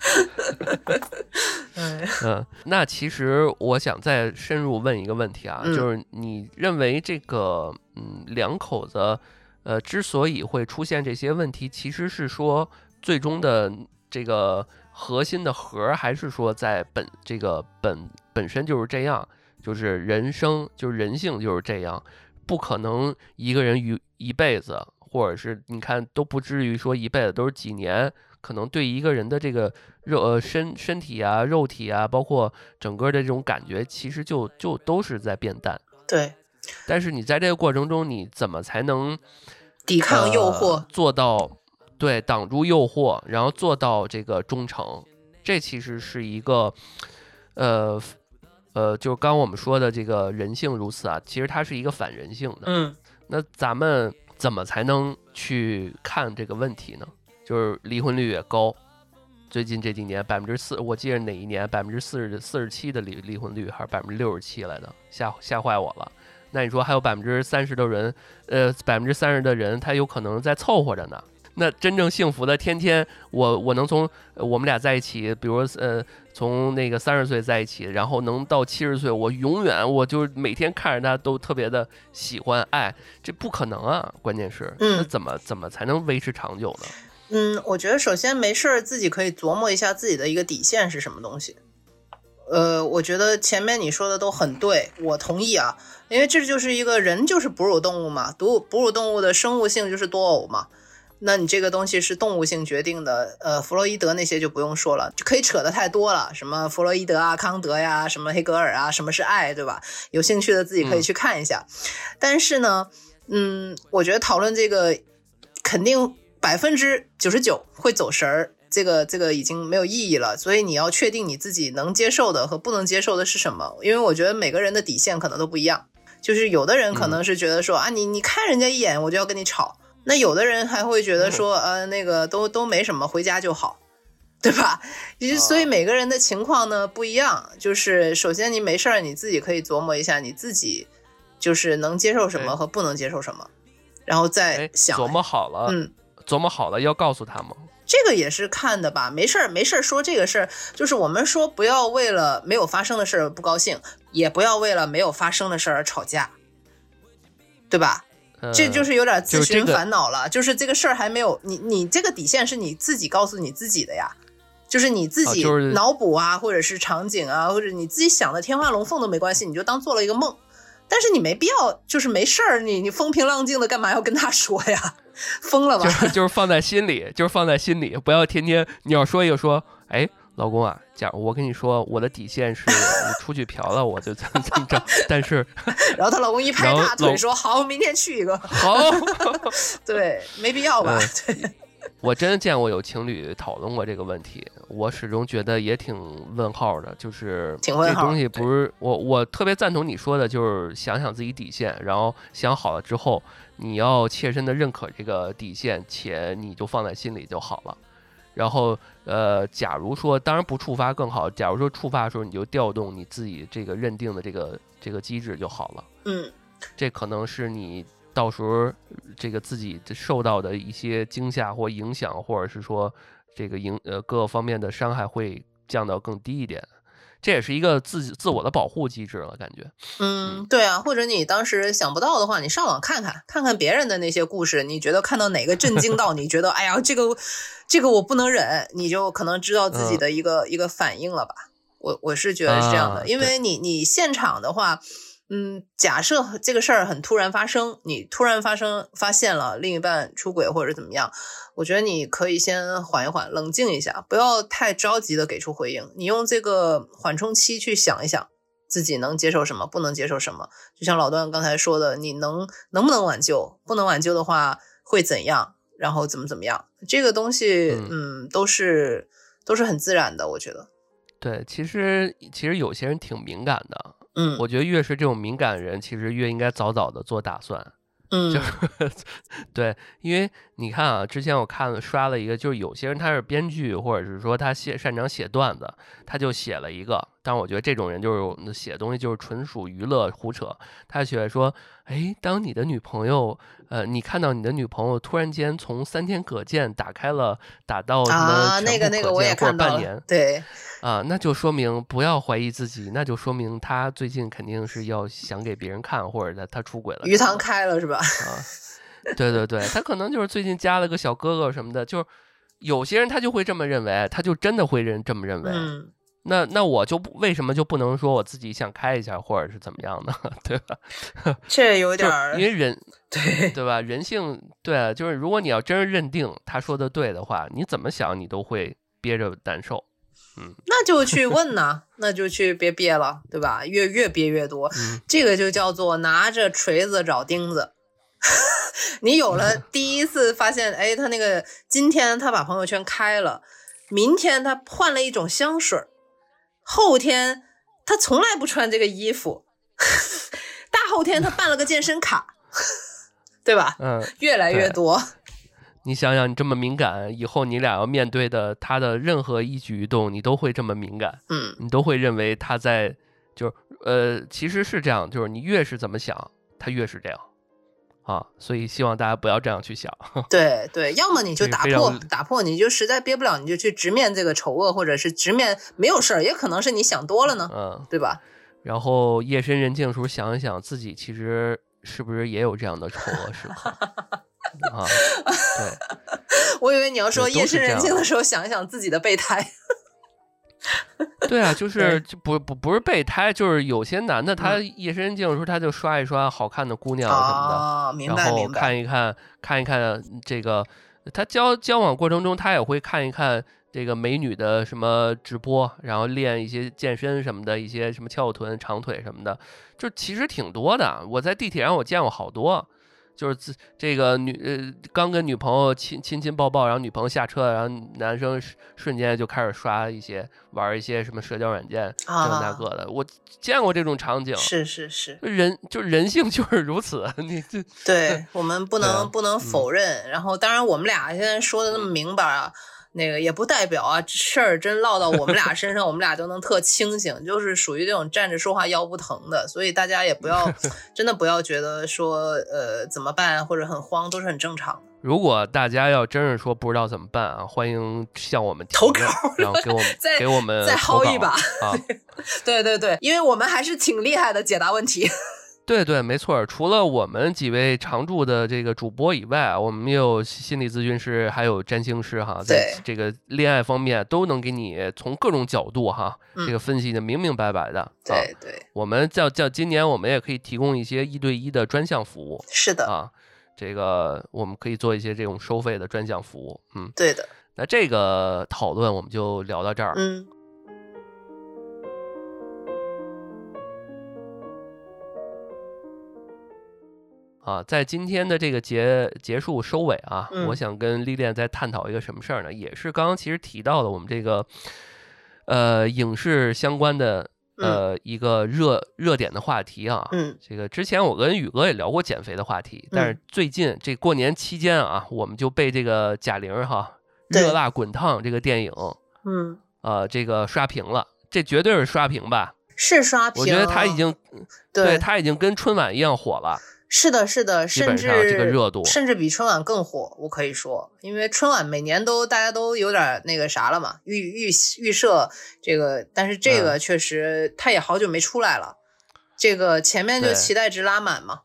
嗯，那其实我想再深入问一个问题啊，就是你认为这个嗯两口子呃之所以会出现这些问题，其实是说最终的这个核心的核，还是说在本这个本本身就是这样，就是人生就是人性就是这样，不可能一个人一一辈子，或者是你看都不至于说一辈子都是几年。可能对一个人的这个肉呃身身体啊肉体啊，包括整个的这种感觉，其实就就都是在变淡。对。但是你在这个过程中，你怎么才能抵抗诱惑，做到对挡住诱惑，然后做到这个忠诚？这其实是一个呃呃，就是刚我们说的这个人性如此啊，其实它是一个反人性的。嗯。那咱们怎么才能去看这个问题呢？就是离婚率也高，最近这几年百分之四，我记得哪一年百分之四十四十七的离离婚率，还是百分之六十七来的，吓吓坏我了。那你说还有百分之三十的人，呃，百分之三十的人他有可能在凑合着呢。那真正幸福的，天天我我能从我们俩在一起，比如呃，从那个三十岁在一起，然后能到七十岁，我永远我就每天看着他都特别的喜欢爱，这不可能啊！关键是，那怎么怎么才能维持长久呢？嗯，我觉得首先没事儿自己可以琢磨一下自己的一个底线是什么东西。呃，我觉得前面你说的都很对，我同意啊，因为这就是一个人就是哺乳动物嘛，哺哺乳动物的生物性就是多偶嘛。那你这个东西是动物性决定的，呃，弗洛伊德那些就不用说了，就可以扯的太多了，什么弗洛伊德啊、康德呀、什么黑格尔啊，什么是爱，对吧？有兴趣的自己可以去看一下。但是呢，嗯，我觉得讨论这个肯定百分之九十九会走神儿，这个这个已经没有意义了。所以你要确定你自己能接受的和不能接受的是什么，因为我觉得每个人的底线可能都不一样。就是有的人可能是觉得说啊，你你看人家一眼我就要跟你吵。那有的人还会觉得说，呃，那个都都没什么，回家就好，对吧？所以每个人的情况呢不一样。就是首先你没事儿，你自己可以琢磨一下，你自己就是能接受什么和不能接受什么，然后再想。琢磨好了，嗯，琢磨好了要告诉他吗？这个也是看的吧，没事儿没事儿说这个事儿，就是我们说不要为了没有发生的事儿不高兴，也不要为了没有发生的事儿吵架，对吧？这就是有点自寻烦恼了，就是这个事儿还没有你，你这个底线是你自己告诉你自己的呀，就是你自己脑补啊，或者是场景啊，或者你自己想的天花龙凤都没关系，你就当做了一个梦，但是你没必要，就是没事儿，你你风平浪静的干嘛要跟他说呀？疯了吧？就是就是放在心里，就是放在心里，不要天天你要说一个说，哎。老公啊，假如我跟你说，我的底线是你出去嫖了，我就怎么怎么着。但是，然后她老公一拍大腿说：“好，明天去一个。”好，对，没必要吧？对。我真见过有情侣讨论过这个问题，我始终觉得也挺问号的，就是这东西不是我，我特别赞同你说的，就是想想自己底线，然后想好了之后，你要切身的认可这个底线，且你就放在心里就好了。然后，呃，假如说，当然不触发更好。假如说触发的时候，你就调动你自己这个认定的这个这个机制就好了。嗯，这可能是你到时候这个自己受到的一些惊吓或影响，或者是说这个影呃各个方面的伤害会降到更低一点。这也是一个自自我的保护机制了，感觉。嗯，对啊，或者你当时想不到的话，你上网看看，看看别人的那些故事，你觉得看到哪个震惊到你，觉得哎呀，这个这个我不能忍，你就可能知道自己的一个一个反应了吧？我我是觉得是这样的，因为你你现场的话。嗯，假设这个事儿很突然发生，你突然发生发现了另一半出轨或者怎么样，我觉得你可以先缓一缓，冷静一下，不要太着急的给出回应。你用这个缓冲期去想一想，自己能接受什么，不能接受什么。就像老段刚才说的，你能能不能挽救？不能挽救的话会怎样？然后怎么怎么样？这个东西，嗯，都是都是很自然的，我觉得。对，其实其实有些人挺敏感的。嗯，我觉得越是这种敏感的人，其实越应该早早的做打算。嗯，就 对，因为你看啊，之前我看了刷了一个，就是有些人他是编剧，或者是说他写擅长写段子，他就写了一个。但我觉得这种人就是写东西就是纯属娱乐胡扯。他写说，哎，当你的女朋友，呃，你看到你的女朋友突然间从三天可见打开了打到什么那个那个我也看半年，对，啊，那就说明不要怀疑自己，那就说明他最近肯定是要想给别人看，或者他他出轨了，鱼塘开了是吧？啊，对对对，他可能就是最近加了个小哥哥什么的，就是有些人他就会这么认为，他就真的会认这么认为。那那我就不为什么就不能说我自己想开一下，或者是怎么样的，对吧？这有点儿因为人对对吧？人性对，就是如果你要真是认定他说的对的话，你怎么想你都会憋着难受。嗯，那就去问呐，那就去别憋了，对吧？越越憋越多，这个就叫做拿着锤子找钉子。你有了第一次发现，哎，他那个今天他把朋友圈开了，明天他换了一种香水儿。后天他从来不穿这个衣服，大后天他办了个健身卡，对吧？嗯，越来越多。你想想，你这么敏感，以后你俩要面对的他的任何一举一动，你都会这么敏感，嗯，你都会认为他在，就是呃，其实是这样，就是你越是怎么想，他越是这样，啊，所以希望大家不要这样去想。对对，要么你就打破，打破，你就实在憋不了，你就去直面这个丑恶，或者是直面没有事儿，也可能是你想多了呢，嗯，对吧？然后夜深人静的时候想一想，自己其实是不是也有这样的丑恶时刻？啊，对，我以为你要说夜深人静的时候想一想自己的备胎。对啊，就是就不不不是备胎，就是有些男的他夜深人静的时候他就刷一刷好看的姑娘什么的，然后看一看看一看这个他交交往过程中他也会看一看这个美女的什么直播，然后练一些健身什么的，一些什么翘臀长腿什么的，就其实挺多的。我在地铁上我见过好多。就是自这个女呃刚跟女朋友亲亲亲抱抱，然后女朋友下车，然后男生瞬间就开始刷一些玩一些什么社交软件，这那个的，我见过这种场景。是是是，人就是人性就是如此，你这对我们不能不能否认。然后当然我们俩现在说的那么明白啊。那个也不代表啊，事儿真落到我们俩身上，我们俩就能特清醒，就是属于这种站着说话腰不疼的，所以大家也不要 真的不要觉得说呃怎么办或者很慌都是很正常的。如果大家要真是说不知道怎么办啊，欢迎向我们投稿，然后给我们 再给我们再薅一把啊！对对对，因为我们还是挺厉害的，解答问题。对对，没错。除了我们几位常驻的这个主播以外，我们也有心理咨询师，还有占星师哈，在这个恋爱方面都能给你从各种角度哈，这个分析的明明白白的。对对，我们叫叫今年我们也可以提供一些一对一的专项服务。是的啊，这个我们可以做一些这种收费的专项服务。嗯，对的。那这个讨论我们就聊到这儿。嗯。啊，在今天的这个结结束收尾啊，我想跟丽莲再探讨一个什么事儿呢？也是刚刚其实提到了我们这个呃影视相关的呃一个热热点的话题啊。嗯，这个之前我跟宇哥也聊过减肥的话题，但是最近这过年期间啊，我们就被这个贾玲哈《热辣滚烫》这个电影，嗯，呃，这个刷屏了，这绝对是刷屏吧？是刷屏，我觉得他已经对他已经跟春晚一样火了。是的，是的，甚至这个热度，甚至比春晚更火，我可以说，因为春晚每年都大家都有点那个啥了嘛，预预预设这个，但是这个确实他也好久没出来了，这个前面就期待值拉满嘛，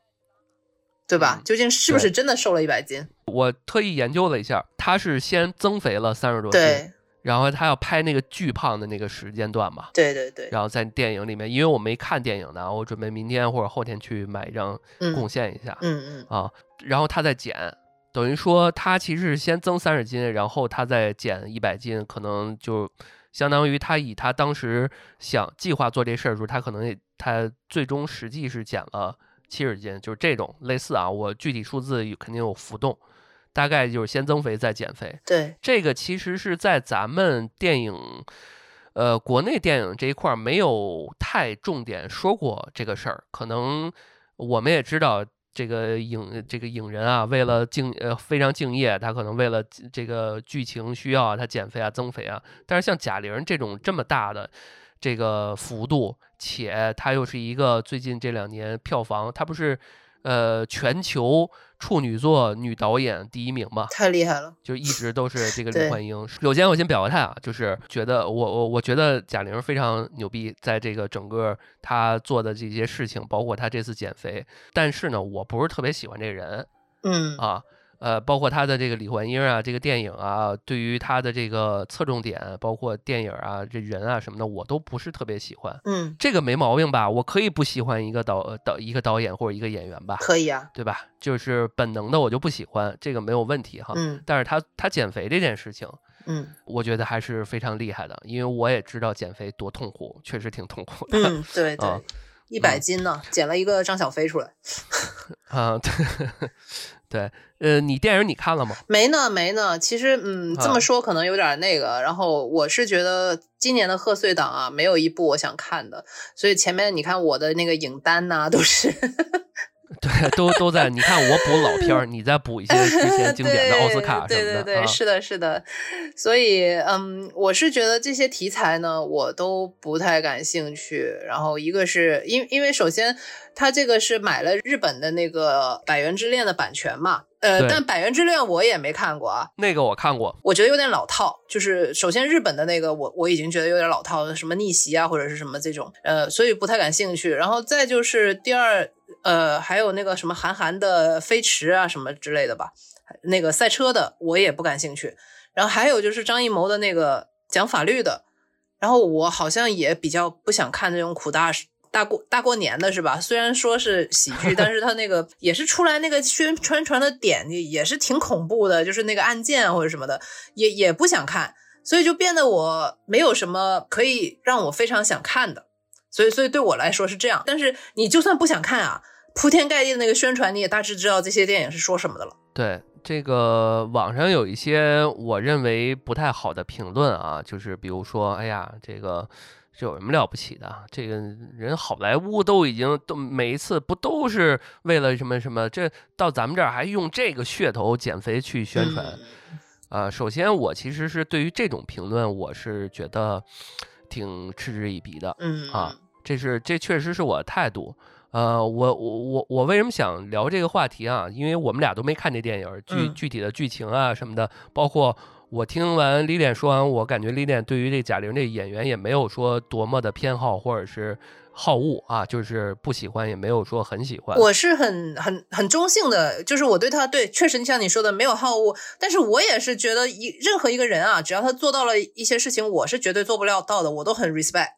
对吧？究竟是不是真的瘦了一百斤？我特意研究了一下，他是先增肥了三十多斤。对。然后他要拍那个巨胖的那个时间段嘛，对对对。然后在电影里面，因为我没看电影呢，我准备明天或者后天去买一张贡献一下。嗯嗯。啊，然后他再减，等于说他其实是先增三十斤，然后他再减一百斤，可能就相当于他以他当时想计划做这事儿的时候，他可能他最终实际是减了七十斤，就是这种类似啊，我具体数字肯定有浮动。大概就是先增肥再减肥，对这个其实是在咱们电影，呃，国内电影这一块没有太重点说过这个事儿。可能我们也知道，这个影这个影人啊，为了敬呃非常敬业，他可能为了这个剧情需要啊，他减肥啊增肥啊。但是像贾玲这种这么大的这个幅度，且他又是一个最近这两年票房，他不是。呃，全球处女座女导演第一名吧，太厉害了，就一直都是这个 李焕英。首先，我先表个态啊，就是觉得我我我觉得贾玲非常牛逼，在这个整个她做的这些事情，包括她这次减肥，但是呢，我不是特别喜欢这个人，嗯啊。呃，包括他的这个李焕英啊，这个电影啊，对于他的这个侧重点，包括电影啊，这人啊什么的，我都不是特别喜欢。嗯，这个没毛病吧？我可以不喜欢一个导导一个导演或者一个演员吧？可以啊，对吧？就是本能的我就不喜欢，这个没有问题哈。嗯，但是他他减肥这件事情，嗯，我觉得还是非常厉害的，因为我也知道减肥多痛苦，确实挺痛苦的。嗯，对 对，一百斤呢，减了一个张小飞出来。啊，对。对，呃，你电影你看了吗？没呢，没呢。其实，嗯，这么说可能有点那个。然后我是觉得今年的贺岁档啊，没有一部我想看的。所以前面你看我的那个影单呐，都是 对，都都在。你看我补老片儿，你再补一些之前经典的奥斯卡 什么的。对对对，是的，是的。所以，嗯，我是觉得这些题材呢，我都不太感兴趣。然后，一个是因因为首先，他这个是买了日本的那个《百元之恋》的版权嘛。呃，但《百元之恋》我也没看过啊。那个我看过，我觉得有点老套。就是首先日本的那个，我我已经觉得有点老套，什么逆袭啊，或者是什么这种，呃，所以不太感兴趣。然后再就是第二，呃，还有那个什么韩寒的飞驰啊什么之类的吧，那个赛车的我也不感兴趣。然后还有就是张艺谋的那个讲法律的，然后我好像也比较不想看那种苦大。大过大过年的是吧？虽然说是喜剧，但是他那个也是出来那个宣传传的点也是挺恐怖的，就是那个案件或者什么的，也也不想看，所以就变得我没有什么可以让我非常想看的，所以所以对我来说是这样。但是你就算不想看啊，铺天盖地的那个宣传，你也大致知道这些电影是说什么的了。对这个网上有一些我认为不太好的评论啊，就是比如说，哎呀，这个。这有什么了不起的？这个人好莱坞都已经都每一次不都是为了什么什么？这到咱们这儿还用这个噱头减肥去宣传？啊，首先我其实是对于这种评论，我是觉得挺嗤之以鼻的。嗯啊，这是这确实是我的态度。呃，我我我我为什么想聊这个话题啊？因为我们俩都没看这电影，具具体的剧情啊什么的，包括。我听完李典说完，我感觉李典对于这贾玲这演员也没有说多么的偏好或者是好恶啊，就是不喜欢也没有说很喜欢。我是很很很中性的，就是我对他对确实像你说的没有好恶，但是我也是觉得一任何一个人啊，只要他做到了一些事情，我是绝对做不了到的，我都很 respect。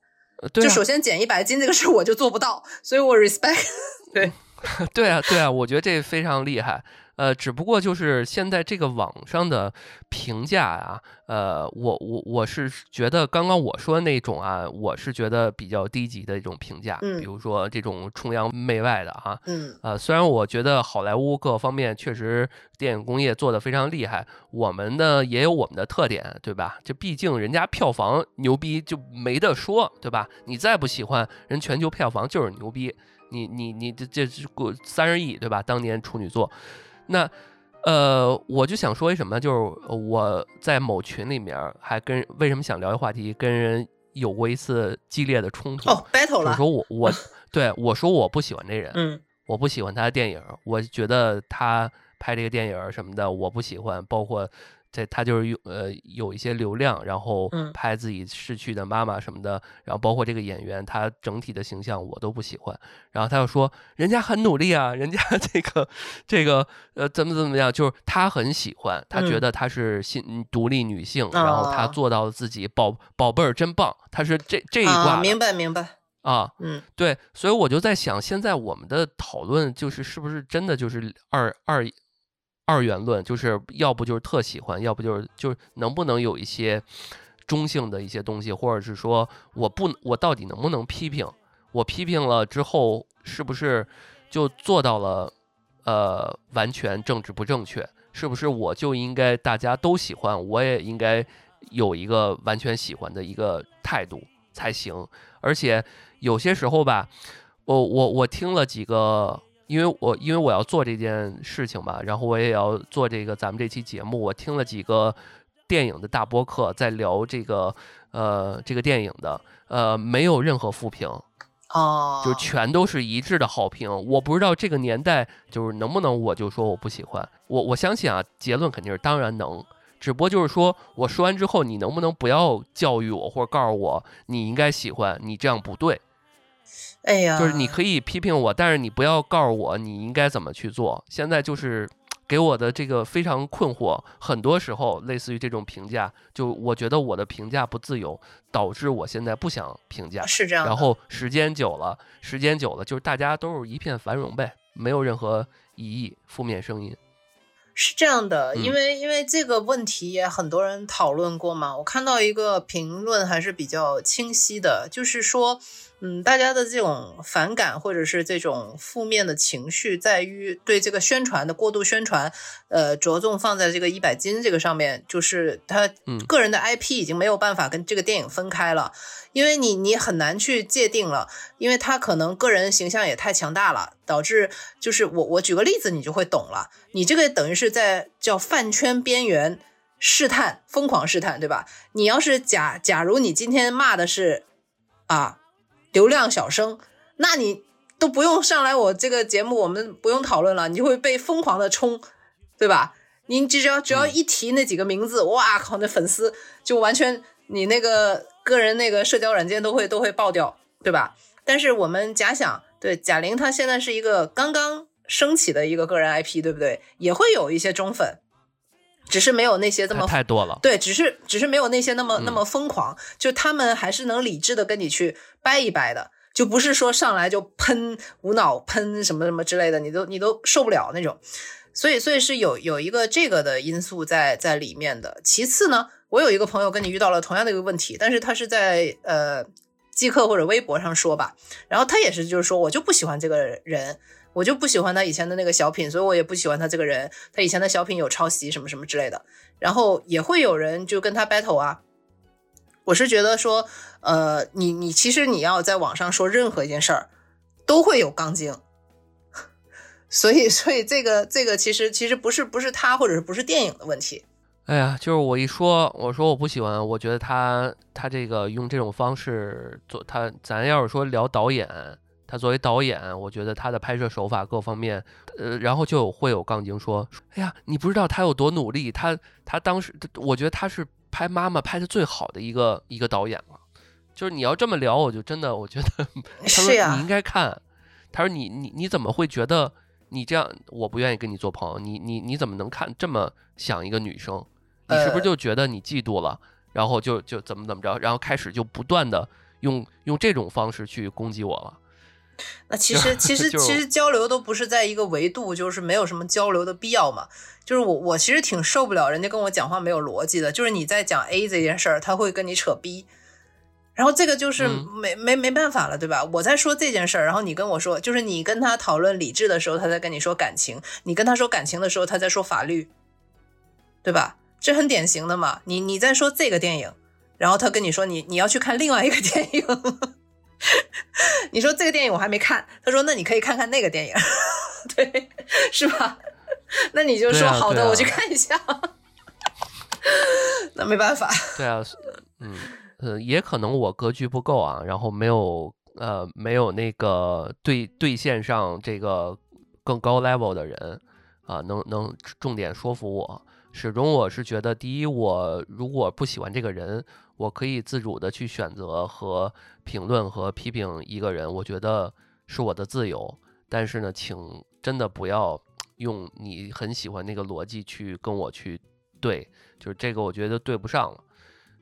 就首先减一百斤这个事我就做不到，所以我 respect。对，对啊，对啊，我觉得这非常厉害。呃，只不过就是现在这个网上的评价啊，呃，我我我是觉得刚刚我说的那种啊，我是觉得比较低级的一种评价，嗯，比如说这种崇洋媚外的哈，嗯，呃，虽然我觉得好莱坞各方面确实电影工业做得非常厉害，我们呢也有我们的特点，对吧？这毕竟人家票房牛逼就没得说，对吧？你再不喜欢人，全球票房就是牛逼，你你你这这过三十亿，对吧？当年处女座。那，呃，我就想说一什么，就是我在某群里面还跟为什么想聊一话题，跟人有过一次激烈的冲突哦，battle 了。我说我 我对我说我不喜欢这人，嗯，我不喜欢他的电影，我觉得他拍这个电影什么的我不喜欢，包括。这他就是有呃有一些流量，然后拍自己逝去的妈妈什么的，然后包括这个演员，他整体的形象我都不喜欢。然后他又说，人家很努力啊，人家 这个这个呃怎么怎么样，就是他很喜欢，他觉得他是新独立女性，然后他做到了自己宝宝贝儿真棒，他是这这一挂。明白明白啊，嗯，对，所以我就在想，现在我们的讨论就是是不是真的就是二二。二元论就是要不就是特喜欢，要不就是就是能不能有一些中性的一些东西，或者是说我不我到底能不能批评？我批评了之后是不是就做到了呃完全政治不正确？是不是我就应该大家都喜欢，我也应该有一个完全喜欢的一个态度才行？而且有些时候吧，我我我听了几个。因为我因为我要做这件事情吧，然后我也要做这个咱们这期节目。我听了几个电影的大播客，在聊这个呃这个电影的，呃没有任何负评，哦，就全都是一致的好评。我不知道这个年代就是能不能我就说我不喜欢。我我相信啊，结论肯定是当然能，只不过就是说我说完之后，你能不能不要教育我或者告诉我你应该喜欢，你这样不对。哎呀，就是你可以批评我，但是你不要告诉我你应该怎么去做。现在就是给我的这个非常困惑，很多时候类似于这种评价，就我觉得我的评价不自由，导致我现在不想评价。是这样。然后时间久了，时间久了，就是大家都是一片繁荣呗，没有任何异议、负面声音。是这样的，因为因为这个问题也很多人讨论过嘛。我看到一个评论还是比较清晰的，就是说。嗯，大家的这种反感或者是这种负面的情绪，在于对这个宣传的过度宣传，呃，着重放在这个一百斤这个上面，就是他个人的 IP 已经没有办法跟这个电影分开了，因为你你很难去界定了，因为他可能个人形象也太强大了，导致就是我我举个例子你就会懂了，你这个等于是在叫饭圈边缘试探，疯狂试探，对吧？你要是假假如你今天骂的是啊。流量小生，那你都不用上来我这个节目，我们不用讨论了，你就会被疯狂的冲，对吧？你只要只要一提那几个名字，哇靠，那粉丝就完全你那个个人那个社交软件都会都会爆掉，对吧？但是我们假想，对贾玲她现在是一个刚刚升起的一个个人 IP，对不对？也会有一些忠粉。只是没有那些这么太多了，对，只是只是没有那些那么那么疯狂，就他们还是能理智的跟你去掰一掰的，就不是说上来就喷无脑喷什么什么之类的，你都你都受不了那种，所以所以是有有一个这个的因素在在里面的。其次呢，我有一个朋友跟你遇到了同样的一个问题，但是他是在呃即刻或者微博上说吧，然后他也是就是说我就不喜欢这个人。我就不喜欢他以前的那个小品，所以我也不喜欢他这个人。他以前的小品有抄袭什么什么之类的，然后也会有人就跟他 battle 啊。我是觉得说，呃，你你其实你要在网上说任何一件事儿，都会有杠精。所以所以这个这个其实其实不是不是他或者是不是电影的问题。哎呀，就是我一说我说我不喜欢，我觉得他他这个用这种方式做他，咱要是说聊导演。他作为导演，我觉得他的拍摄手法各方面，呃，然后就会有杠精说：“哎呀，你不知道他有多努力，他他当时，我觉得他是拍妈妈拍的最好的一个一个导演了。”就是你要这么聊，我就真的我觉得，他说你应该看，他说你你你怎么会觉得你这样，我不愿意跟你做朋友，你你你怎么能看这么想一个女生？你是不是就觉得你嫉妒了，然后就就怎么怎么着，然后开始就不断的用用这种方式去攻击我了？那其实其实 其实交流都不是在一个维度，就是没有什么交流的必要嘛。就是我我其实挺受不了人家跟我讲话没有逻辑的。就是你在讲 A 这件事儿，他会跟你扯 B，然后这个就是没没没办法了，对吧？我在说这件事儿，然后你跟我说，就是你跟他讨论理智的时候，他在跟你说感情；你跟他说感情的时候，他在说法律，对吧？这很典型的嘛。你你在说这个电影，然后他跟你说你你要去看另外一个 电影。你说这个电影我还没看，他说那你可以看看那个电影，对，是吧？那你就说好的，我去看一下。那没办法。对啊，嗯呃，也可能我格局不够啊，然后没有呃没有那个对对线上这个更高 level 的人啊，能能重点说服我。始终我是觉得，第一，我如果不喜欢这个人。我可以自主的去选择和评论和批评一个人，我觉得是我的自由。但是呢，请真的不要用你很喜欢那个逻辑去跟我去对，就是这个我觉得对不上了。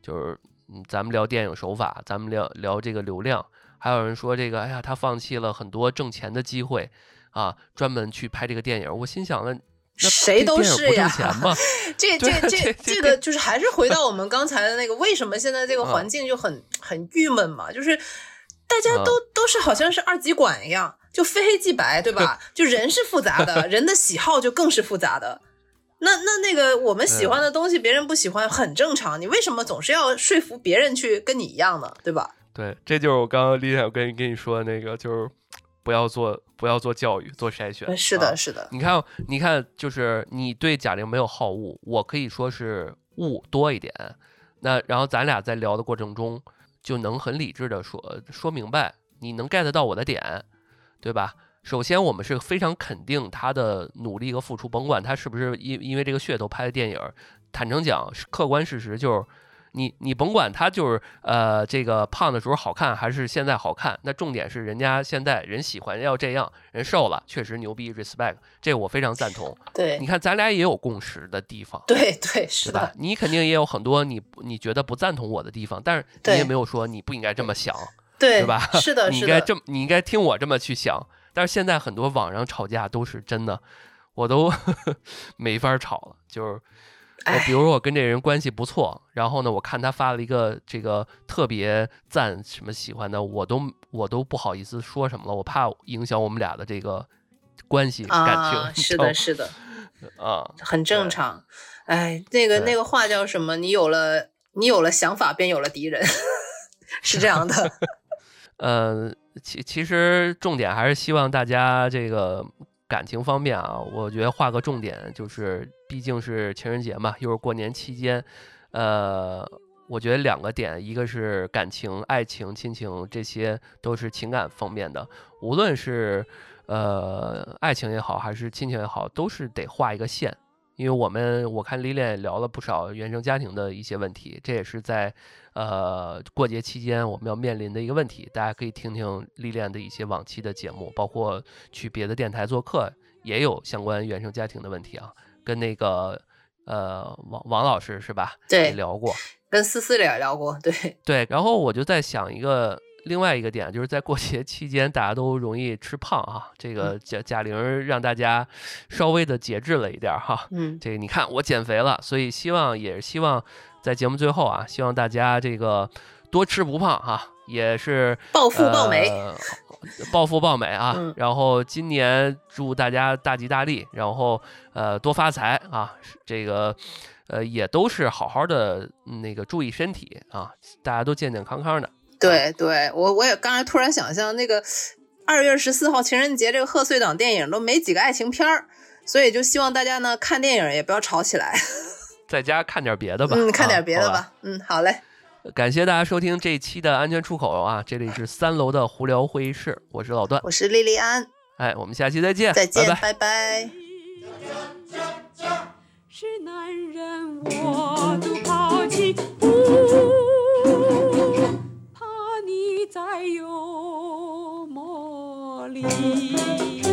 就是嗯，咱们聊电影手法，咱们聊聊这个流量，还有人说这个，哎呀，他放弃了很多挣钱的机会啊，专门去拍这个电影。我心想了。谁都是呀，这这这这个就是还是回到我们刚才的那个，为什么现在这个环境就很很郁闷嘛？就是大家都都是好像是二极管一样，就非黑即白，对吧？就人是复杂的，人的喜好就更是复杂的。那那那个我们喜欢的东西，别人不喜欢很正常。你为什么总是要说服别人去跟你一样呢？对吧？对，这就是我刚刚李姐跟跟你说的那个，就是。不要做，不要做教育，做筛选。是的，是的。你看，你看，就是你对贾玲没有好恶，我可以说是恶多一点。那然后咱俩在聊的过程中，就能很理智的说说明白，你能 get 到我的点，对吧？首先，我们是非常肯定他的努力和付出，甭管他是不是因因为这个噱头拍的电影。坦诚讲，客观事实就是。你你甭管他就是呃这个胖的时候好看还是现在好看，那重点是人家现在人喜欢要这样，人瘦了确实牛逼，respect，这我非常赞同。对，你看咱俩也有共识的地方。对对是的，你肯定也有很多你你觉得不赞同我的地方，但是你也没有说你不应该这么想，对对吧？是的，你应该这么你应该听我这么去想。但是现在很多网上吵架都是真的，我都 没法吵了，就是。比如说我跟这人关系不错，然后呢，我看他发了一个这个特别赞什么喜欢的，我都我都不好意思说什么了，我怕影响我们俩的这个关系感情。是的，是的，啊，很正常。哎，那个那个话叫什么？你有了你有了想法，便有了敌人，是这样的。呃，其其实重点还是希望大家这个。感情方面啊，我觉得画个重点，就是毕竟是情人节嘛，又是过年期间，呃，我觉得两个点，一个是感情、爱情、亲情，这些都是情感方面的，无论是呃爱情也好，还是亲情也好，都是得画一个线。因为我们我看丽丽也聊了不少原生家庭的一些问题，这也是在呃过节期间我们要面临的一个问题。大家可以听听丽丽的一些往期的节目，包括去别的电台做客，也有相关原生家庭的问题啊。跟那个呃王王老师是吧？对，聊过。跟思思也聊过，对对。然后我就在想一个。另外一个点就是在过节期间，大家都容易吃胖啊。这个贾贾玲让大家稍微的节制了一点哈。嗯，这个你看我减肥了，所以希望也是希望在节目最后啊，希望大家这个多吃不胖哈，也是暴富暴美，暴富暴美啊。然后今年祝大家大吉大利，然后呃多发财啊。这个呃也都是好好的那个注意身体啊，大家都健健康康的。对对，我我也刚才突然想象那个二月十四号情人节这个贺岁档电影都没几个爱情片儿，所以就希望大家呢看电影也不要吵起来，在家看点别的吧。嗯，看点别的吧。嗯，好嘞。感谢大家收听这一期的安全出口啊，这里是三楼的胡聊会议室，我是老段，我是莉莉安。哎，我们下期再见，再见，拜拜。是男人我都抛弃。再有魔力。